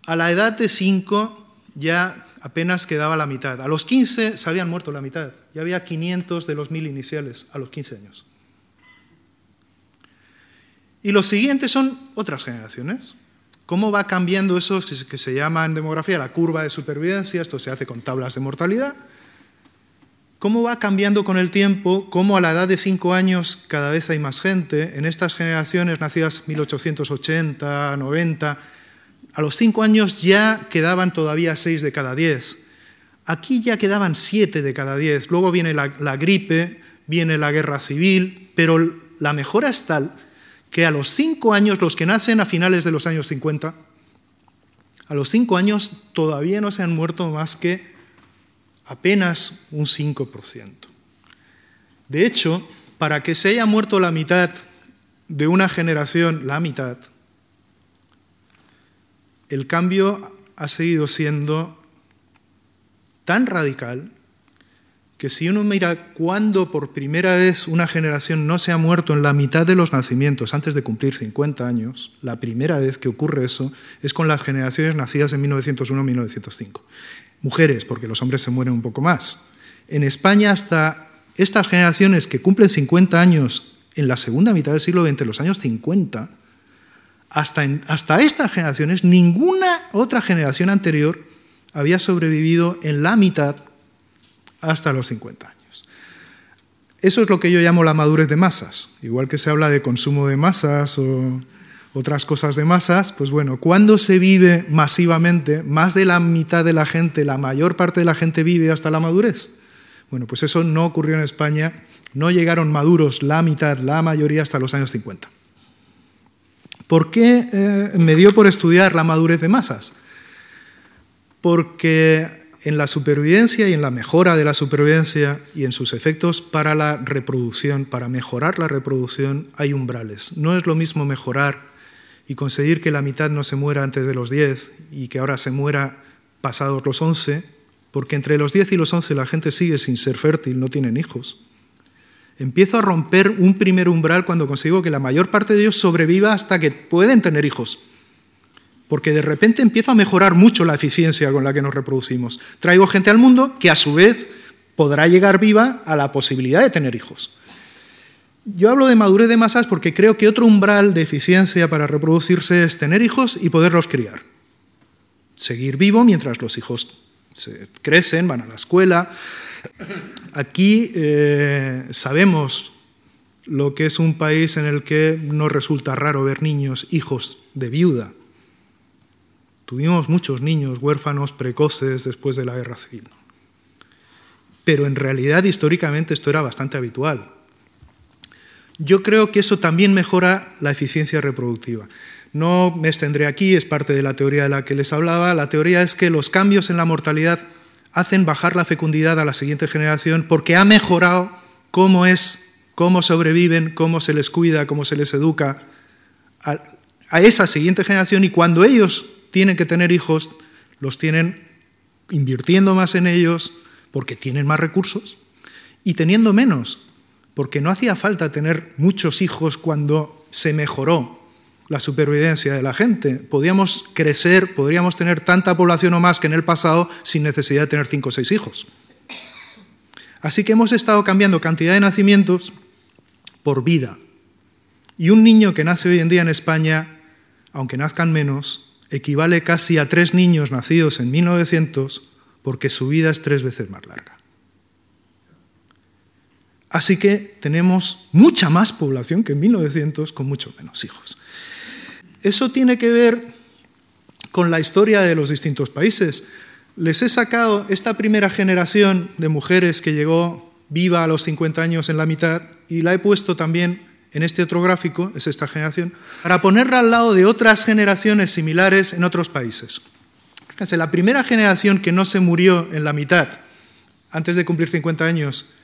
A la edad de 5 ya apenas quedaba la mitad. A los 15 se habían muerto la mitad. Ya había 500 de los mil iniciales a los 15 años. Y los siguientes son otras generaciones. ¿Cómo va cambiando eso que se llama en demografía la curva de supervivencia? Esto se hace con tablas de mortalidad. ¿Cómo va cambiando con el tiempo? ¿Cómo a la edad de 5 años cada vez hay más gente? En estas generaciones nacidas 1880, 90, a los cinco años ya quedaban todavía seis de cada diez. Aquí ya quedaban siete de cada diez. Luego viene la, la gripe, viene la guerra civil, pero la mejora es tal que a los cinco años, los que nacen a finales de los años 50, a los cinco años todavía no se han muerto más que apenas un 5%. De hecho, para que se haya muerto la mitad de una generación, la mitad, el cambio ha seguido siendo tan radical que si uno mira cuándo por primera vez una generación no se ha muerto en la mitad de los nacimientos antes de cumplir 50 años, la primera vez que ocurre eso es con las generaciones nacidas en 1901-1905. Mujeres, porque los hombres se mueren un poco más. En España hasta estas generaciones que cumplen 50 años en la segunda mitad del siglo XX, los años 50, hasta, hasta estas generaciones, ninguna otra generación anterior había sobrevivido en la mitad hasta los 50 años. Eso es lo que yo llamo la madurez de masas. Igual que se habla de consumo de masas o otras cosas de masas, pues bueno, cuando se vive masivamente, más de la mitad de la gente, la mayor parte de la gente vive hasta la madurez. Bueno, pues eso no ocurrió en España, no llegaron maduros la mitad, la mayoría hasta los años 50. ¿Por qué eh, me dio por estudiar la madurez de masas? Porque en la supervivencia y en la mejora de la supervivencia y en sus efectos para la reproducción, para mejorar la reproducción, hay umbrales. No es lo mismo mejorar y conseguir que la mitad no se muera antes de los 10 y que ahora se muera pasados los 11, porque entre los 10 y los 11 la gente sigue sin ser fértil, no tienen hijos. Empiezo a romper un primer umbral cuando consigo que la mayor parte de ellos sobreviva hasta que pueden tener hijos porque de repente empieza a mejorar mucho la eficiencia con la que nos reproducimos. Traigo gente al mundo que a su vez podrá llegar viva a la posibilidad de tener hijos. Yo hablo de madurez de masas porque creo que otro umbral de eficiencia para reproducirse es tener hijos y poderlos criar. Seguir vivo mientras los hijos crecen, van a la escuela. Aquí eh, sabemos lo que es un país en el que no resulta raro ver niños, hijos de viuda, Tuvimos muchos niños huérfanos precoces después de la guerra civil. Pero en realidad históricamente esto era bastante habitual. Yo creo que eso también mejora la eficiencia reproductiva. No me extendré aquí, es parte de la teoría de la que les hablaba. La teoría es que los cambios en la mortalidad hacen bajar la fecundidad a la siguiente generación porque ha mejorado cómo es, cómo sobreviven, cómo se les cuida, cómo se les educa a, a esa siguiente generación y cuando ellos tienen que tener hijos, los tienen invirtiendo más en ellos porque tienen más recursos y teniendo menos, porque no hacía falta tener muchos hijos cuando se mejoró la supervivencia de la gente. Podíamos crecer, podríamos tener tanta población o más que en el pasado sin necesidad de tener cinco o seis hijos. Así que hemos estado cambiando cantidad de nacimientos por vida. Y un niño que nace hoy en día en España, aunque nazcan menos, equivale casi a tres niños nacidos en 1900 porque su vida es tres veces más larga. Así que tenemos mucha más población que en 1900 con muchos menos hijos. Eso tiene que ver con la historia de los distintos países. Les he sacado esta primera generación de mujeres que llegó viva a los 50 años en la mitad y la he puesto también en este otro gráfico, es esta generación, para ponerla al lado de otras generaciones similares en otros países. La primera generación que no se murió en la mitad, antes de cumplir 50 años,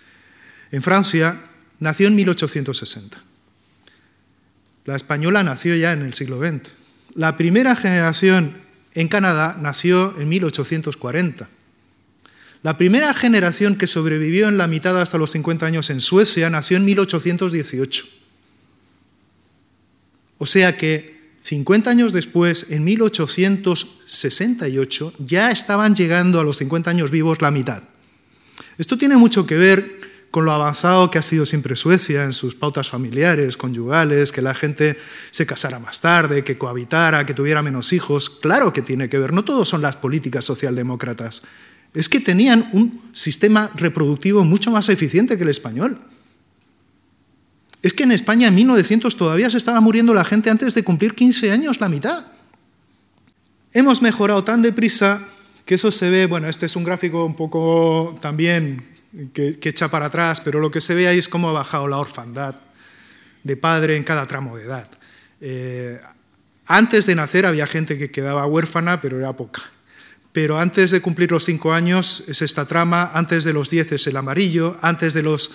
en Francia, nació en 1860. La española nació ya en el siglo XX. La primera generación en Canadá nació en 1840. La primera generación que sobrevivió en la mitad hasta los 50 años en Suecia nació en 1818. O sea que 50 años después, en 1868, ya estaban llegando a los 50 años vivos la mitad. Esto tiene mucho que ver con lo avanzado que ha sido siempre Suecia en sus pautas familiares, conyugales, que la gente se casara más tarde, que cohabitara, que tuviera menos hijos. Claro que tiene que ver, no todos son las políticas socialdemócratas. Es que tenían un sistema reproductivo mucho más eficiente que el español. Es que en España en 1900 todavía se estaba muriendo la gente antes de cumplir 15 años, la mitad. Hemos mejorado tan deprisa que eso se ve, bueno, este es un gráfico un poco también que, echa para atrás, pero lo que se ve ahí es cómo ha bajado la orfandad de padre en cada tramo de edad. Eh, antes de nacer había gente que quedaba huérfana, pero era poca. Pero antes de cumplir los cinco años es esta trama, antes de los diez es el amarillo, antes de los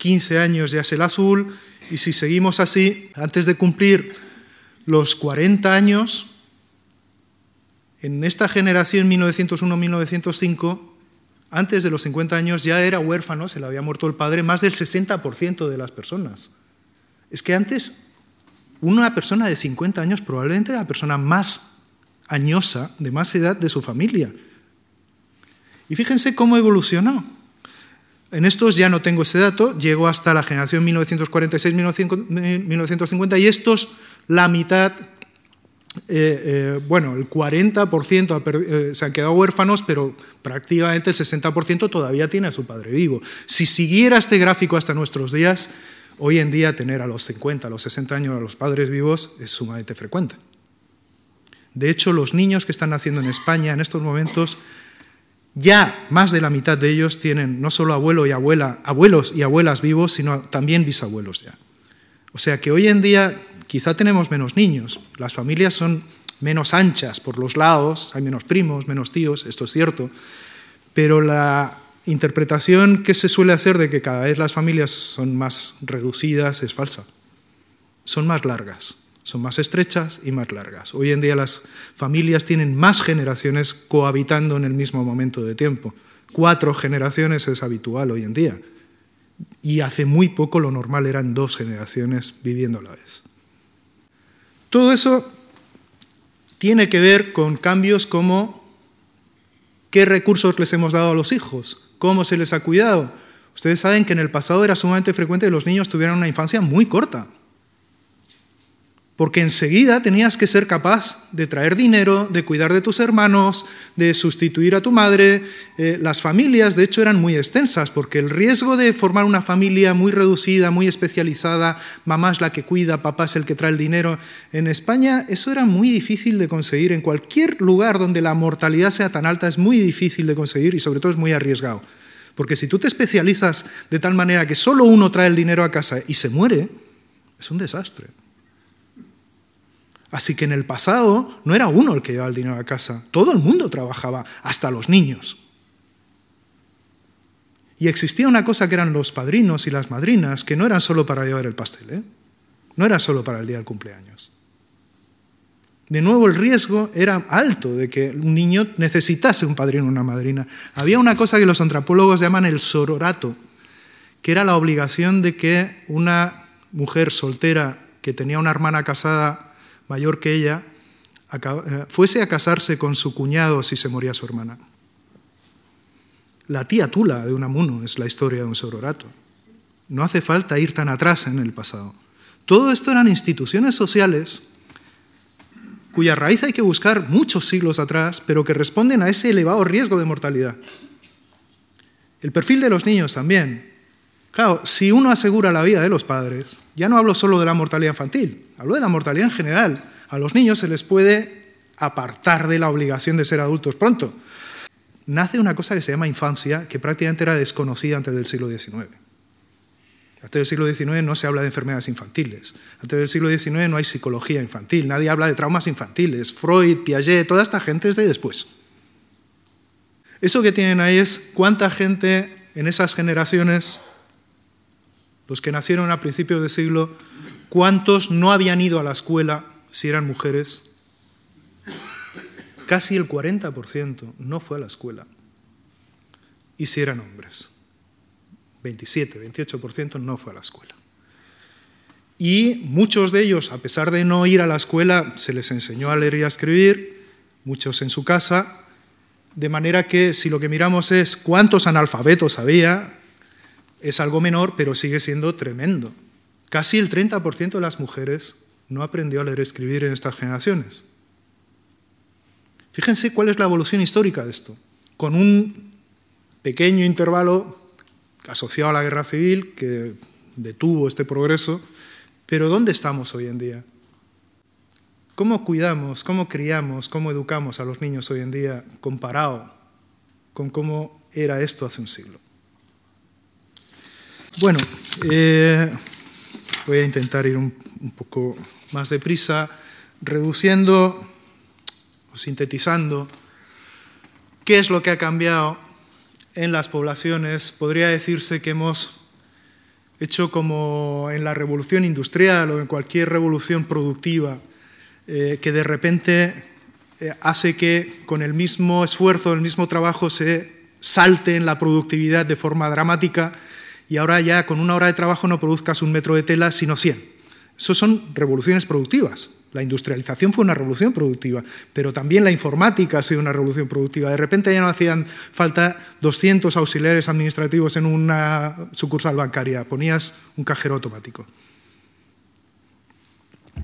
quince años ya es el azul, y si seguimos así, antes de cumplir los 40 años, en esta generación 1901-1905, antes de los 50 años ya era huérfano, se le había muerto el padre, más del 60% de las personas. Es que antes una persona de 50 años probablemente era la persona más añosa, de más edad de su familia. Y fíjense cómo evolucionó. En estos ya no tengo ese dato, llegó hasta la generación 1946-1950 y estos, la mitad, eh, eh, bueno, el 40% eh, se han quedado huérfanos, pero prácticamente el 60% todavía tiene a su padre vivo. Si siguiera este gráfico hasta nuestros días, hoy en día tener a los 50, a los 60 años a los padres vivos es sumamente frecuente. De hecho, los niños que están naciendo en España en estos momentos ya más de la mitad de ellos tienen no solo abuelo y abuela, abuelos y abuelas vivos, sino también bisabuelos ya. O sea que hoy en día quizá tenemos menos niños, las familias son menos anchas por los lados, hay menos primos, menos tíos, esto es cierto, pero la interpretación que se suele hacer de que cada vez las familias son más reducidas es falsa, son más largas. Son más estrechas y más largas. Hoy en día las familias tienen más generaciones cohabitando en el mismo momento de tiempo. Cuatro generaciones es habitual hoy en día. Y hace muy poco lo normal eran dos generaciones viviendo a la vez. Todo eso tiene que ver con cambios como qué recursos les hemos dado a los hijos, cómo se les ha cuidado. Ustedes saben que en el pasado era sumamente frecuente que los niños tuvieran una infancia muy corta porque enseguida tenías que ser capaz de traer dinero, de cuidar de tus hermanos, de sustituir a tu madre. Eh, las familias, de hecho, eran muy extensas, porque el riesgo de formar una familia muy reducida, muy especializada, mamá es la que cuida, papá es el que trae el dinero, en España eso era muy difícil de conseguir. En cualquier lugar donde la mortalidad sea tan alta es muy difícil de conseguir y sobre todo es muy arriesgado. Porque si tú te especializas de tal manera que solo uno trae el dinero a casa y se muere, es un desastre. Así que en el pasado no era uno el que llevaba el dinero a casa, todo el mundo trabajaba, hasta los niños. Y existía una cosa que eran los padrinos y las madrinas, que no eran solo para llevar el pastel, ¿eh? no era solo para el día del cumpleaños. De nuevo, el riesgo era alto de que un niño necesitase un padrino o una madrina. Había una cosa que los antropólogos llaman el sororato, que era la obligación de que una mujer soltera que tenía una hermana casada mayor que ella, eh, fuese a casarse con su cuñado si se moría su hermana. La tía Tula de Unamuno es la historia de un sororato. No hace falta ir tan atrás en el pasado. Todo esto eran instituciones sociales cuya raíz hay que buscar muchos siglos atrás, pero que responden a ese elevado riesgo de mortalidad. El perfil de los niños también. Claro, si uno asegura la vida de los padres, ya no hablo solo de la mortalidad infantil, hablo de la mortalidad en general. A los niños se les puede apartar de la obligación de ser adultos pronto. Nace una cosa que se llama infancia, que prácticamente era desconocida antes del siglo XIX. Antes del siglo XIX no se habla de enfermedades infantiles. Antes del siglo XIX no hay psicología infantil. Nadie habla de traumas infantiles. Freud, Piaget, toda esta gente es de después. Eso que tienen ahí es cuánta gente en esas generaciones los que nacieron a principios del siglo, ¿cuántos no habían ido a la escuela si eran mujeres? Casi el 40% no fue a la escuela. Y si eran hombres. 27, 28% no fue a la escuela. Y muchos de ellos, a pesar de no ir a la escuela, se les enseñó a leer y a escribir, muchos en su casa, de manera que si lo que miramos es cuántos analfabetos había, es algo menor, pero sigue siendo tremendo. Casi el 30% de las mujeres no aprendió a leer y escribir en estas generaciones. Fíjense cuál es la evolución histórica de esto. Con un pequeño intervalo asociado a la guerra civil que detuvo este progreso, pero ¿dónde estamos hoy en día? ¿Cómo cuidamos, cómo criamos, cómo educamos a los niños hoy en día comparado con cómo era esto hace un siglo? Bueno, eh, voy a intentar ir un, poco más deprisa, reduciendo o sintetizando qué es lo que ha cambiado en las poblaciones. Podría decirse que hemos hecho como en la revolución industrial o en cualquier revolución productiva, eh, que de repente eh, hace que con el mismo esfuerzo, el mismo trabajo se salte en la productividad de forma dramática y ahora ya con una hora de trabajo no produzcas un metro de tela, sino 100. Eso son revoluciones productivas. La industrialización fue una revolución productiva, pero también la informática ha sido una revolución productiva. De repente ya no hacían falta 200 auxiliares administrativos en una sucursal bancaria, ponías un cajero automático.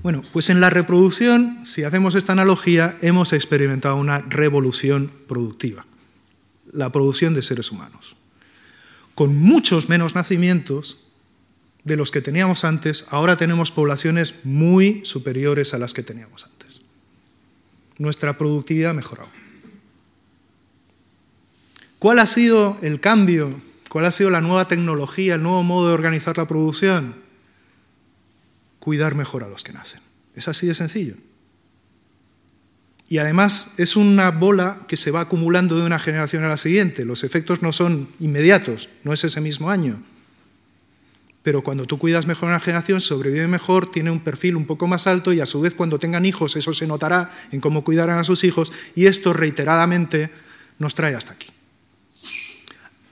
Bueno, pues en la reproducción, si hacemos esta analogía, hemos experimentado una revolución productiva, la producción de seres humanos, con muchos menos nacimientos de los que teníamos antes, ahora tenemos poblaciones muy superiores a las que teníamos antes. Nuestra productividad ha mejorado. ¿Cuál ha sido el cambio? ¿Cuál ha sido la nueva tecnología, el nuevo modo de organizar la producción? Cuidar mejor a los que nacen. Es así de sencillo. Y además es una bola que se va acumulando de una generación a la siguiente. Los efectos no son inmediatos, no es ese mismo año pero cuando tú cuidas mejor a una generación, sobrevive mejor, tiene un perfil un poco más alto y a su vez cuando tengan hijos eso se notará en cómo cuidarán a sus hijos y esto reiteradamente nos trae hasta aquí.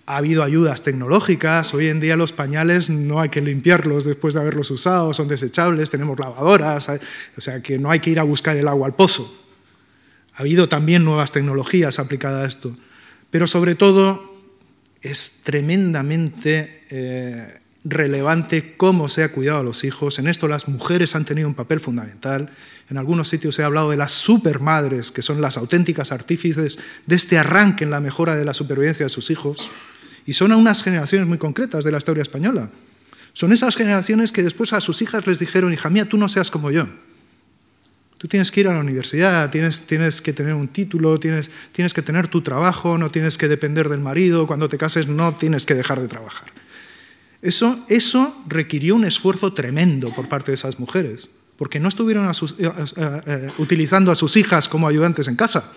Ha habido ayudas tecnológicas, hoy en día los pañales no hay que limpiarlos después de haberlos usado, son desechables, tenemos lavadoras, o sea que no hay que ir a buscar el agua al pozo. Ha habido también nuevas tecnologías aplicadas a esto, pero sobre todo es tremendamente eh, relevante cómo se ha cuidado a los hijos. En esto las mujeres han tenido un papel fundamental. En algunos sitios he hablado de las supermadres, que son las auténticas artífices de este arranque en la mejora de la supervivencia de sus hijos. Y son unas generaciones muy concretas de la historia española. Son esas generaciones que después a sus hijas les dijeron, hija mía, tú no seas como yo. Tú tienes que ir a la universidad, tienes, tienes que tener un título, tienes, tienes que tener tu trabajo, no tienes que depender del marido, cuando te cases no tienes que dejar de trabajar. Eso, eso requirió un esfuerzo tremendo por parte de esas mujeres, porque no estuvieron eh, eh, utilizando a sus hijas como ayudantes en casa,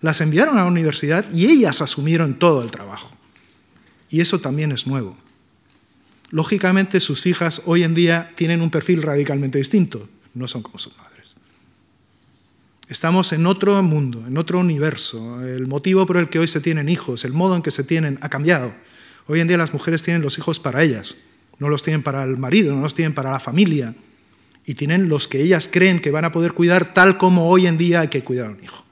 las enviaron a la universidad y ellas asumieron todo el trabajo. Y eso también es nuevo. Lógicamente sus hijas hoy en día tienen un perfil radicalmente distinto, no son como sus madres. Estamos en otro mundo, en otro universo. El motivo por el que hoy se tienen hijos, el modo en que se tienen, ha cambiado. Hoy en día las mujeres tienen los hijos para ellas, no los tienen para el marido, no los tienen para la familia, y tienen los que ellas creen que van a poder cuidar tal como hoy en día hay que cuidar a un hijo.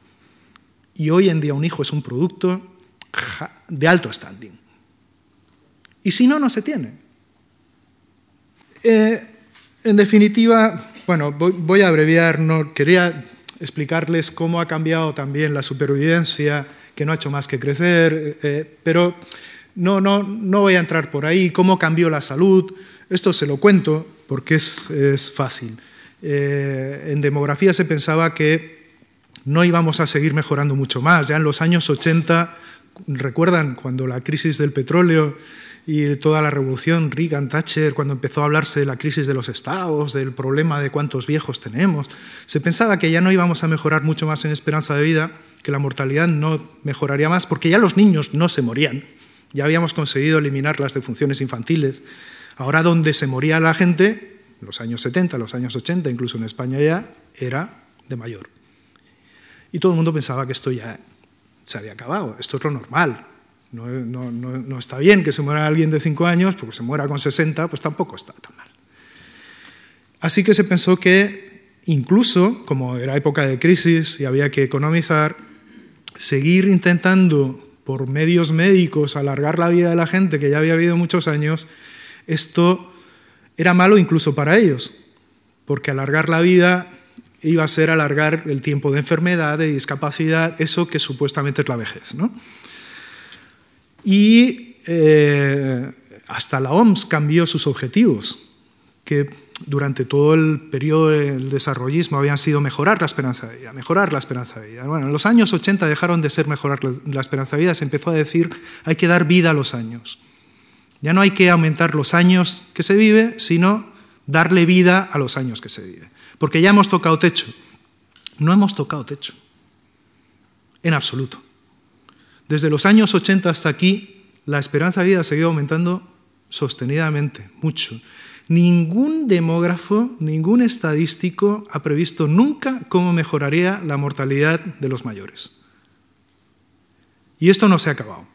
Y hoy en día un hijo es un producto de alto standing. Y si no, no se tiene. Eh, en definitiva, bueno, voy, a abreviar, no quería explicarles cómo ha cambiado también la supervivencia, que no ha hecho más que crecer, eh, pero no, no, no voy a entrar por ahí, cómo cambió la salud, esto se lo cuento porque es, es fácil. Eh, en demografía se pensaba que no íbamos a seguir mejorando mucho más. Ya en los años 80, recuerdan cuando la crisis del petróleo y toda la revolución, Reagan, Thatcher, cuando empezó a hablarse de la crisis de los estados, del problema de cuántos viejos tenemos, se pensaba que ya no íbamos a mejorar mucho más en esperanza de vida, que la mortalidad no mejoraría más, porque ya los niños no se morían. Ya habíamos conseguido eliminar las defunciones infantiles. Ahora donde se moría la gente, en los años 70, los años 80, incluso en España ya, era de mayor. Y todo el mundo pensaba que esto ya se había acabado, esto es lo normal. No, no está bien que se muera alguien de 5 años, porque se muera con 60, pues tampoco está tan mal. Así que se pensó que incluso, como era época de crisis y había que economizar, seguir intentando por medios médicos alargar la vida de la gente que ya había habido muchos años, esto era malo incluso para ellos, porque alargar la vida iba a ser alargar el tiempo de enfermedad, de discapacidad, eso que supuestamente es la vejez. ¿no? Y eh, hasta la OMS cambió sus objetivos, que durante todo el periodo del desarrollismo habían sido mejorar la esperanza de vida, mejorar la esperanza de vida. Bueno, en los años 80 dejaron de ser mejorar la esperanza de vida, se empezó a decir hay que dar vida a los años. Ya no hay que aumentar los años que se vive, sino darle vida a los años que se vive. Porque ya hemos tocado techo. No hemos tocado techo. En absoluto. Desde los años 80 hasta aquí, la esperanza de vida ha seguido aumentando sostenidamente, mucho. Ningún demógrafo, ningún estadístico ha previsto nunca cómo mejoraría la mortalidad de los mayores. Y esto no se ha acabado.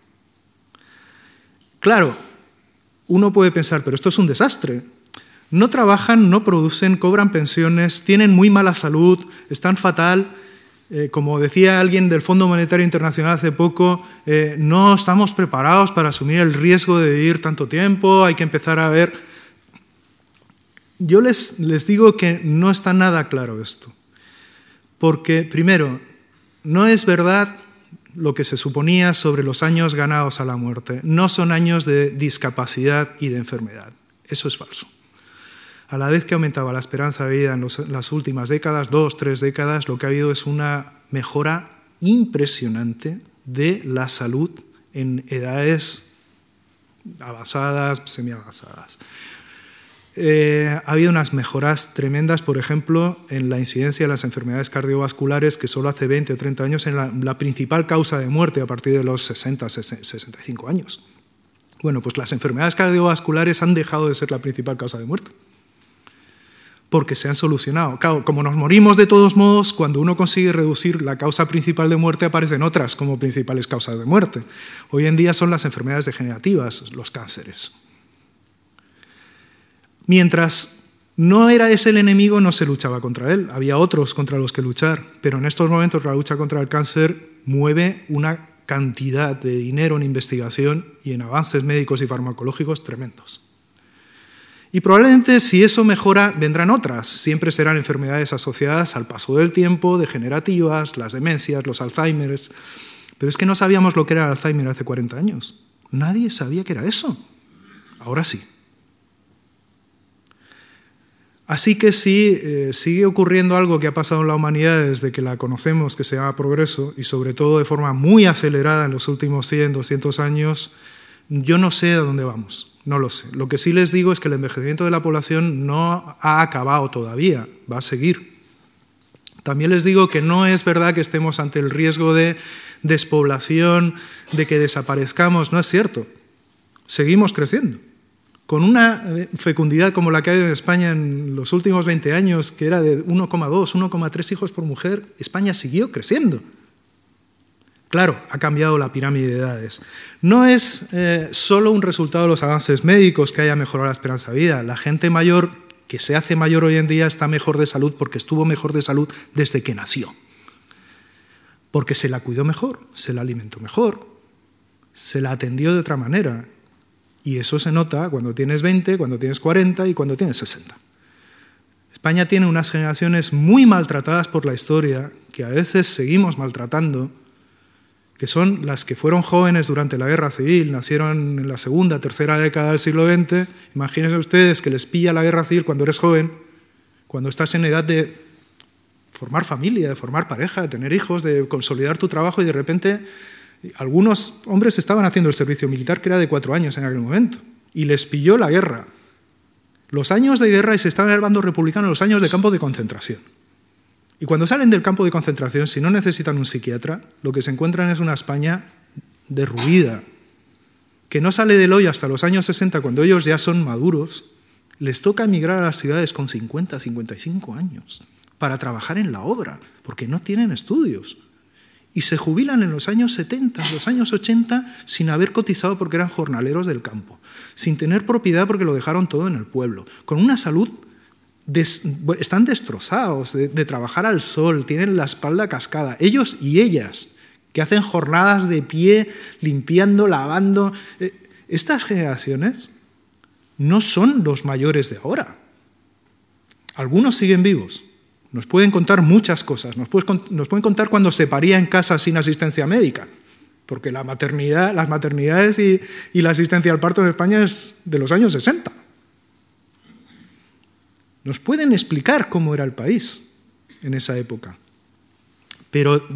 Claro, uno puede pensar, pero esto es un desastre. No trabajan, no producen, cobran pensiones, tienen muy mala salud, están fatal. Eh, como decía alguien del Fondo Monetario Internacional hace poco, eh, no estamos preparados para asumir el riesgo de vivir tanto tiempo, hay que empezar a ver yo les, les digo que no está nada claro esto. Porque, primero, no es verdad lo que se suponía sobre los años ganados a la muerte. No son años de discapacidad y de enfermedad. Eso es falso. A la vez que aumentaba la esperanza de vida en las últimas décadas, dos, tres décadas, lo que ha habido es una mejora impresionante de la salud en edades avanzadas, semi-avanzadas. Eh, ha habido unas mejoras tremendas, por ejemplo, en la incidencia de las enfermedades cardiovasculares, que solo hace 20 o 30 años era la, principal causa de muerte a partir de los 60, 65 años. Bueno, pues las enfermedades cardiovasculares han dejado de ser la principal causa de muerte, porque se han solucionado. Claro, como nos morimos de todos modos, cuando uno consigue reducir la causa principal de muerte, aparecen otras como principales causas de muerte. Hoy en día son las enfermedades degenerativas, los cánceres. Mientras no era ese el enemigo, no se luchaba contra él. Había otros contra los que luchar. Pero en estos momentos la lucha contra el cáncer mueve una cantidad de dinero en investigación y en avances médicos y farmacológicos tremendos. Y probablemente si eso mejora, vendrán otras. Siempre serán enfermedades asociadas al paso del tiempo, degenerativas, las demencias, los Alzheimer's. Pero es que no sabíamos lo que era el Alzheimer hace 40 años. Nadie sabía que era eso. Ahora sí. Así que sí, eh, sigue ocurriendo algo que ha pasado en la humanidad desde que la conocemos, que se llama progreso, y sobre todo de forma muy acelerada en los últimos 100, 200 años, yo no sé a dónde vamos, no lo sé. Lo que sí les digo es que el envejecimiento de la población no ha acabado todavía, va a seguir. También les digo que no es verdad que estemos ante el riesgo de despoblación, de que desaparezcamos, no es cierto. Seguimos creciendo con una eh, fecundidad como la que hay en España en los últimos 20 años, que era de 1,2, 1,3 hijos por mujer, España siguió creciendo. Claro, ha cambiado la pirámide de edades. No es eh, solo un resultado de los avances médicos que haya mejorado la esperanza de vida. La gente mayor que se hace mayor hoy en día está mejor de salud porque estuvo mejor de salud desde que nació. Porque se la cuidó mejor, se la alimentó mejor, se la atendió de otra manera. Y eso se nota cuando tienes 20, cuando tienes 40 y cuando tienes 60. España tiene unas generaciones muy maltratadas por la historia, que a veces seguimos maltratando, que son las que fueron jóvenes durante la guerra civil, nacieron en la segunda, tercera década del siglo XX. Imagínense ustedes que les pilla la guerra civil cuando eres joven, cuando estás en edad de formar familia, de formar pareja, de tener hijos, de consolidar tu trabajo y de repente algunos hombres estaban haciendo el servicio militar, que era de cuatro años en aquel momento, y les pilló la guerra. Los años de guerra y se estaban el bando republicano, los años de campo de concentración. Y cuando salen del campo de concentración, si no necesitan un psiquiatra, lo que se encuentran es una España derruida, que no sale del hoy hasta los años 60, cuando ellos ya son maduros, les toca emigrar a las ciudades con 50, 55 años para trabajar en la obra, porque no tienen estudios. Y se jubilan en los años 70, en los años 80, sin haber cotizado porque eran jornaleros del campo, sin tener propiedad porque lo dejaron todo en el pueblo, con una salud, están destrozados de, trabajar al sol, tienen la espalda cascada, ellos y ellas, que hacen jornadas de pie, limpiando, lavando. Eh, estas generaciones no son los mayores de ahora. Algunos siguen vivos, nos pueden contar muchas cosas. Nos, pueden contar cuando se paría en casa sin asistencia médica, porque la maternidad, las maternidades y, la asistencia al parto en España es de los años 60. Nos pueden explicar cómo era el país en esa época. Pero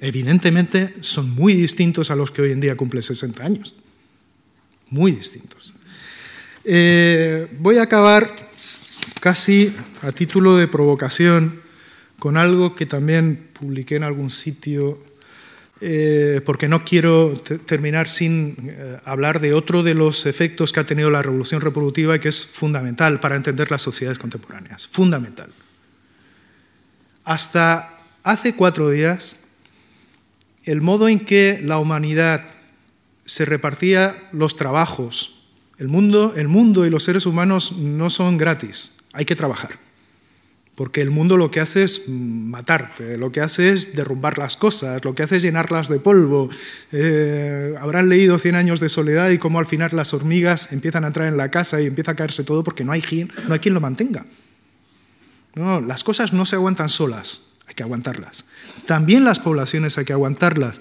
evidentemente son muy distintos a los que hoy en día cumplen 60 años. Muy distintos. Eh, voy a acabar casi a título de provocación con algo que también publiqué en algún sitio eh, porque no quiero terminar sin eh, hablar de otro de los efectos que ha tenido la revolución reproductiva y que es fundamental para entender las sociedades contemporáneas. Fundamental. Hasta hace cuatro días, el modo en que la humanidad se repartía los trabajos, el mundo, el mundo y los seres humanos no son gratis, hay que trabajar. Porque el mundo lo que hace es matarte, lo que hace es derrumbar las cosas, lo que hace es llenarlas de polvo. Eh, habrán leído Cien años de soledad y cómo al final las hormigas empiezan a entrar en la casa y empieza a caerse todo porque no hay no hay quien lo mantenga. No, las cosas no se aguantan solas, hay que aguantarlas. También las poblaciones hay que aguantarlas.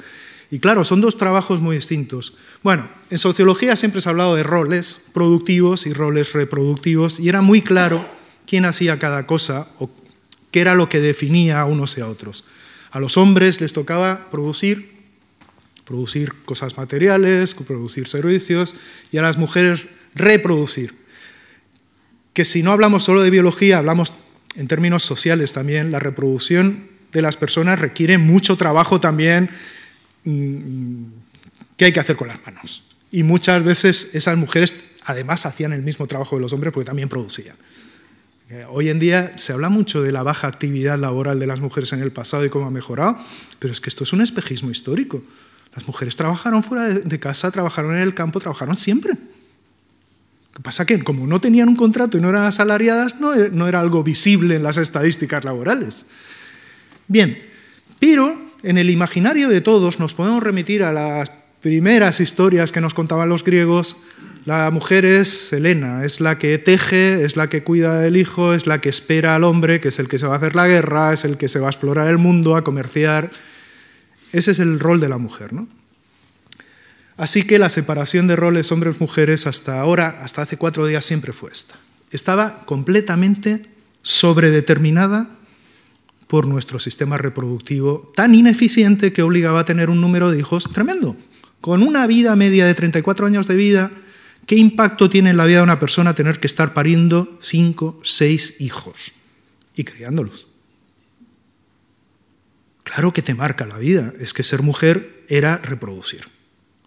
Y claro, son dos trabajos muy distintos. Bueno, en sociología siempre se ha hablado de roles productivos y roles reproductivos y era muy claro quién hacía cada cosa o qué era lo que definía a unos y a otros. A los hombres les tocaba producir, producir cosas materiales, producir servicios, y a las mujeres reproducir. Que si no hablamos solo de biología, hablamos en términos sociales también, la reproducción de las personas requiere mucho trabajo también mm, que hay que hacer con las manos. Y muchas veces esas mujeres además hacían el mismo trabajo de los hombres porque también producían. Hoy en día se habla mucho de la baja actividad laboral de las mujeres en el pasado y cómo ha mejorado, pero es que esto es un espejismo histórico. Las mujeres trabajaron fuera de casa, trabajaron en el campo, trabajaron siempre. Lo que pasa que como no tenían un contrato y no eran asalariadas, no, no era algo visible en las estadísticas laborales. Bien, pero en el imaginario de todos nos podemos remitir a las primeras historias que nos contaban los griegos la mujer es Helena, es la que teje, es la que cuida del hijo, es la que espera al hombre, que es el que se va a hacer la guerra, es el que se va a explorar el mundo, a comerciar. Ese es el rol de la mujer, ¿no? Así que la separación de roles hombres-mujeres hasta ahora, hasta hace cuatro días, siempre fue esta. Estaba completamente sobredeterminada por nuestro sistema reproductivo tan ineficiente que obligaba a tener un número de hijos tremendo. Con una vida media de 34 años de vida, ¿Qué impacto tiene en la vida de una persona tener que estar pariendo cinco, seis hijos y criándolos? Claro que te marca la vida. Es que ser mujer era reproducir.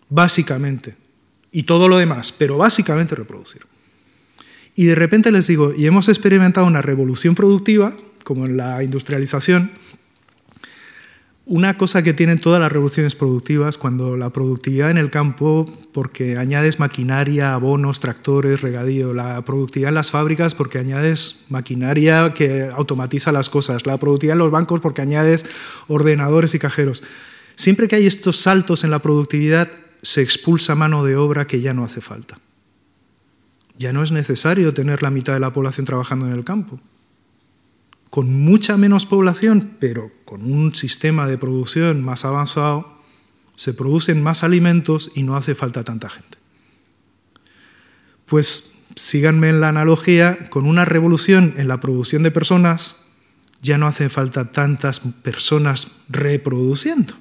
Básicamente. Y todo lo demás, pero básicamente reproducir. Y de repente les digo, y hemos experimentado una revolución productiva, como en la industrialización, una cosa que tienen todas las revoluciones productivas, cuando la productividad en el campo, porque añades maquinaria, abonos, tractores, regadío, la productividad en las fábricas porque añades maquinaria que automatiza las cosas, la productividad en los bancos porque añades ordenadores y cajeros. Siempre que hay estos saltos en la productividad, se expulsa mano de obra que ya no hace falta. Ya no es necesario tener la mitad de la población trabajando en el campo con mucha menos población, pero con un sistema de producción más avanzado, se producen más alimentos y no hace falta tanta gente. Pues síganme en la analogía, con una revolución en la producción de personas, ya no hace falta tantas personas reproduciendo.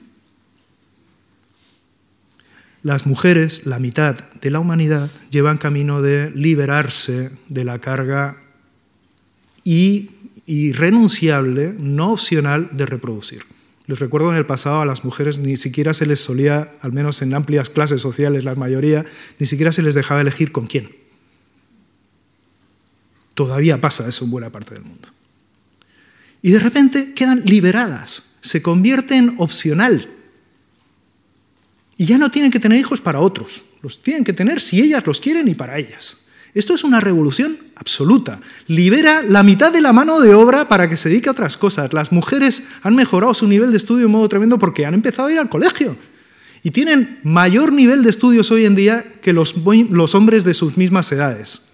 Las mujeres, la mitad de la humanidad, llevan camino de liberarse de la carga y irrenunciable, no opcional, de reproducir. Les recuerdo en el pasado a las mujeres ni siquiera se les solía, al menos en amplias clases sociales, la mayoría, ni siquiera se les dejaba elegir con quién. Todavía pasa eso en buena parte del mundo. Y de repente quedan liberadas, se convierte en opcional. Y ya no tienen que tener hijos para otros, los tienen que tener si ellas los quieren y para ellas. Esto es una revolución absoluta. Libera la mitad de la mano de obra para que se dedique a otras cosas. Las mujeres han mejorado su nivel de estudio de modo tremendo porque han empezado a ir al colegio. Y tienen mayor nivel de estudios hoy en día que los, los hombres de sus mismas edades.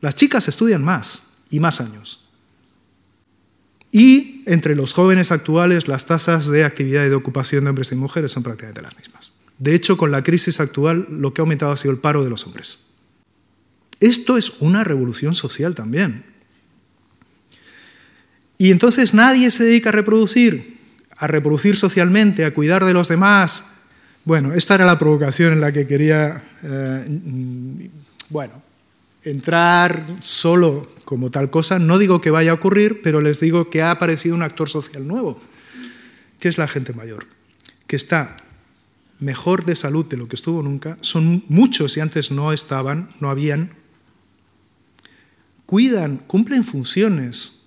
Las chicas estudian más y más años. Y entre los jóvenes actuales las tasas de actividad y de ocupación de hombres y mujeres son prácticamente las mismas. De hecho, con la crisis actual lo que ha aumentado ha sido el paro de los hombres. Esto es una revolución social también. Y entonces nadie se dedica a reproducir, a reproducir socialmente, a cuidar de los demás. Bueno, esta era la provocación en la que quería, eh, bueno, entrar solo como tal cosa. No digo que vaya a ocurrir, pero les digo que ha aparecido un actor social nuevo, que es la gente mayor, que está mejor de salud de lo que estuvo nunca. Son muchos y antes no estaban, no habían. Cuidan, cumplen funciones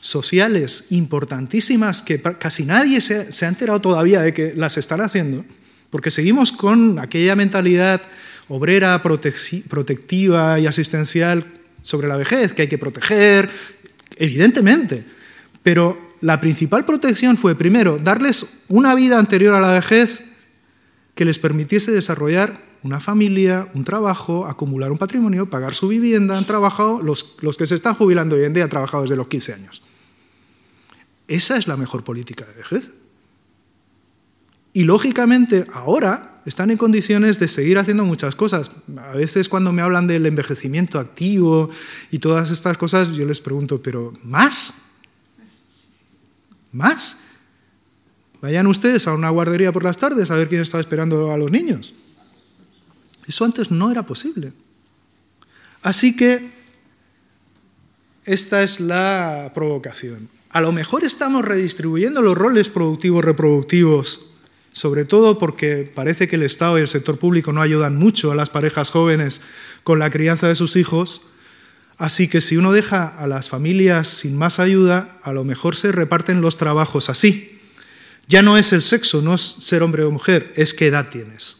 sociales importantísimas que casi nadie se, ha enterado todavía de que las están haciendo, porque seguimos con aquella mentalidad obrera, protectiva y asistencial sobre la vejez, que hay que proteger, evidentemente. Pero la principal protección fue, primero, darles una vida anterior a la vejez que les permitiese desarrollar una familia, un trabajo, acumular un patrimonio, pagar su vivienda, han trabajado, los, los que se están jubilando hoy en día han trabajado desde los 15 años. Esa es la mejor política de vejez. Y lógicamente ahora están en condiciones de seguir haciendo muchas cosas. A veces cuando me hablan del envejecimiento activo y todas estas cosas, yo les pregunto, ¿pero más? ¿Más? Vayan ustedes a una guardería por las tardes a ver quién está esperando a los niños. Eso antes no era posible. Así que esta es la provocación. A lo mejor estamos redistribuyendo los roles productivos reproductivos, sobre todo porque parece que el Estado y el sector público no ayudan mucho a las parejas jóvenes con la crianza de sus hijos, así que si uno deja a las familias sin más ayuda, a lo mejor se reparten los trabajos así. Ya no es el sexo, no es ser hombre o mujer, es qué edad tienes.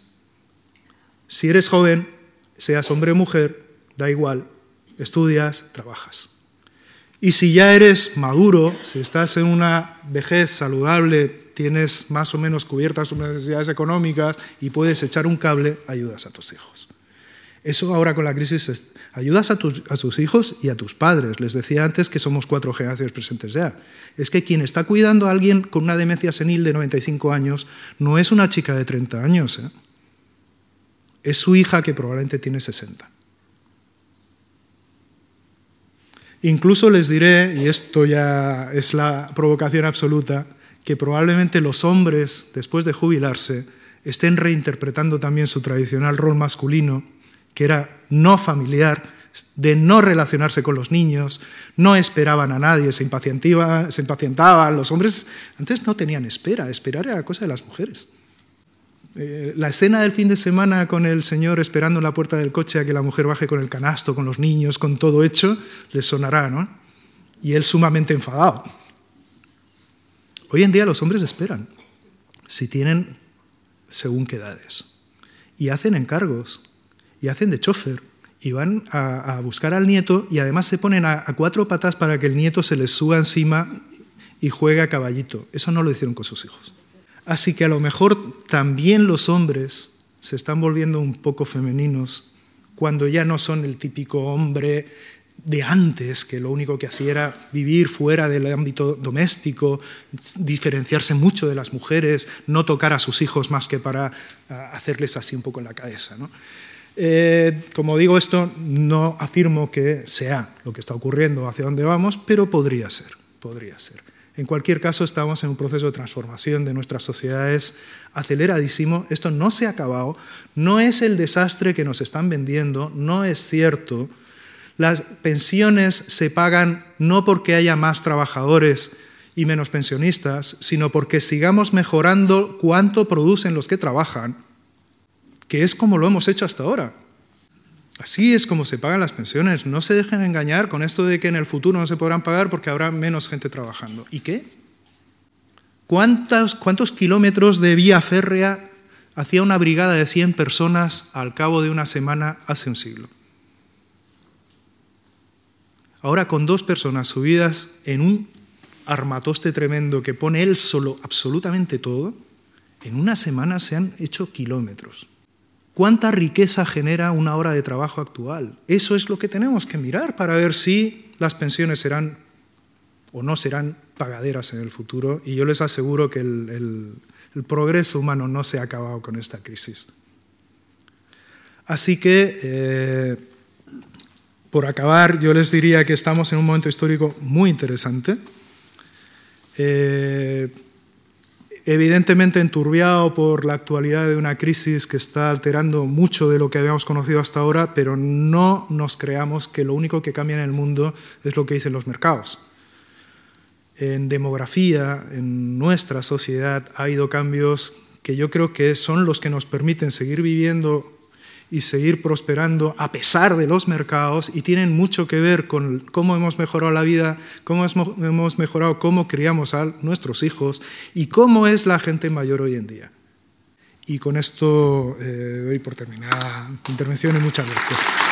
Si eres joven, seas hombre o mujer, da igual, estudias, trabajas. Y si ya eres maduro, si estás en una vejez saludable, tienes más o menos cubiertas tus necesidades económicas y puedes echar un cable, ayudas a tus hijos. Eso ahora con la crisis es, ayudas a tus, a tus hijos y a tus padres. Les decía antes que somos cuatro generaciones presentes ya. Es que quien está cuidando a alguien con una demencia senil de 95 años no es una chica de 30 años. ¿eh? Es su hija que probablemente tiene 60. Incluso les diré, y esto ya es la provocación absoluta, que probablemente los hombres, después de jubilarse, estén reinterpretando también su tradicional rol masculino, que era no familiar, de no relacionarse con los niños, no esperaban a nadie, se se impacientaban. Los hombres antes no tenían espera, esperar era cosa de las mujeres. Eh, la escena del fin de semana con el señor esperando en la puerta del coche a que la mujer baje con el canasto, con los niños, con todo hecho, le sonará, ¿no? Y él sumamente enfadado. Hoy en día los hombres esperan, si tienen según qué edades, y hacen encargos, y hacen de chofer, y van a, buscar al nieto, y además se ponen a, a cuatro patas para que el nieto se les suba encima y juegue a caballito. Eso no lo hicieron con sus hijos. Así que a lo mejor también los hombres se están volviendo un poco femeninos cuando ya no son el típico hombre de antes, que lo único que hacía era vivir fuera del ámbito doméstico, diferenciarse mucho de las mujeres, no tocar a sus hijos más que para hacerles así un poco en la cabeza. Eh, como digo, esto no afirmo que sea lo que está ocurriendo, hacia dónde vamos, pero podría ser, podría ser. En cualquier caso, estamos en un proceso de transformación de nuestras sociedades aceleradísimo. Esto no se ha acabado, no es el desastre que nos están vendiendo, no es cierto. Las pensiones se pagan no porque haya más trabajadores y menos pensionistas, sino porque sigamos mejorando cuánto producen los que trabajan, que es como lo hemos hecho hasta ahora. Así es como se pagan las pensiones. No se dejen engañar con esto de que en el futuro no se podrán pagar porque habrá menos gente trabajando. ¿Y qué? ¿Cuántos, cuántos kilómetros de vía férrea hacía una brigada de 100 personas al cabo de una semana hace un siglo? Ahora con dos personas subidas en un armatoste tremendo que pone él solo absolutamente todo, en una semana se han hecho kilómetros. ¿Cuánta riqueza genera una hora de trabajo actual? Eso es lo que tenemos que mirar para ver si las pensiones serán o no serán pagaderas en el futuro. Y yo les aseguro que el, progreso humano no se ha acabado con esta crisis. Así que, eh, por acabar, yo les diría que estamos en un momento histórico muy interesante. Eh, evidentemente enturbiado por la actualidad de una crisis que está alterando mucho de lo que habíamos conocido hasta ahora, pero no nos creamos que lo único que cambia en el mundo es lo que dicen los mercados. En demografía, en nuestra sociedad, ha habido cambios que yo creo que son los que nos permiten seguir viviendo y seguir prosperando a pesar de los mercados y tienen mucho que ver con cómo hemos mejorado la vida, cómo hemos mejorado cómo criamos a nuestros hijos y cómo es la gente mayor hoy en día. Y con esto eh, doy por terminada mi intervención y muchas gracias.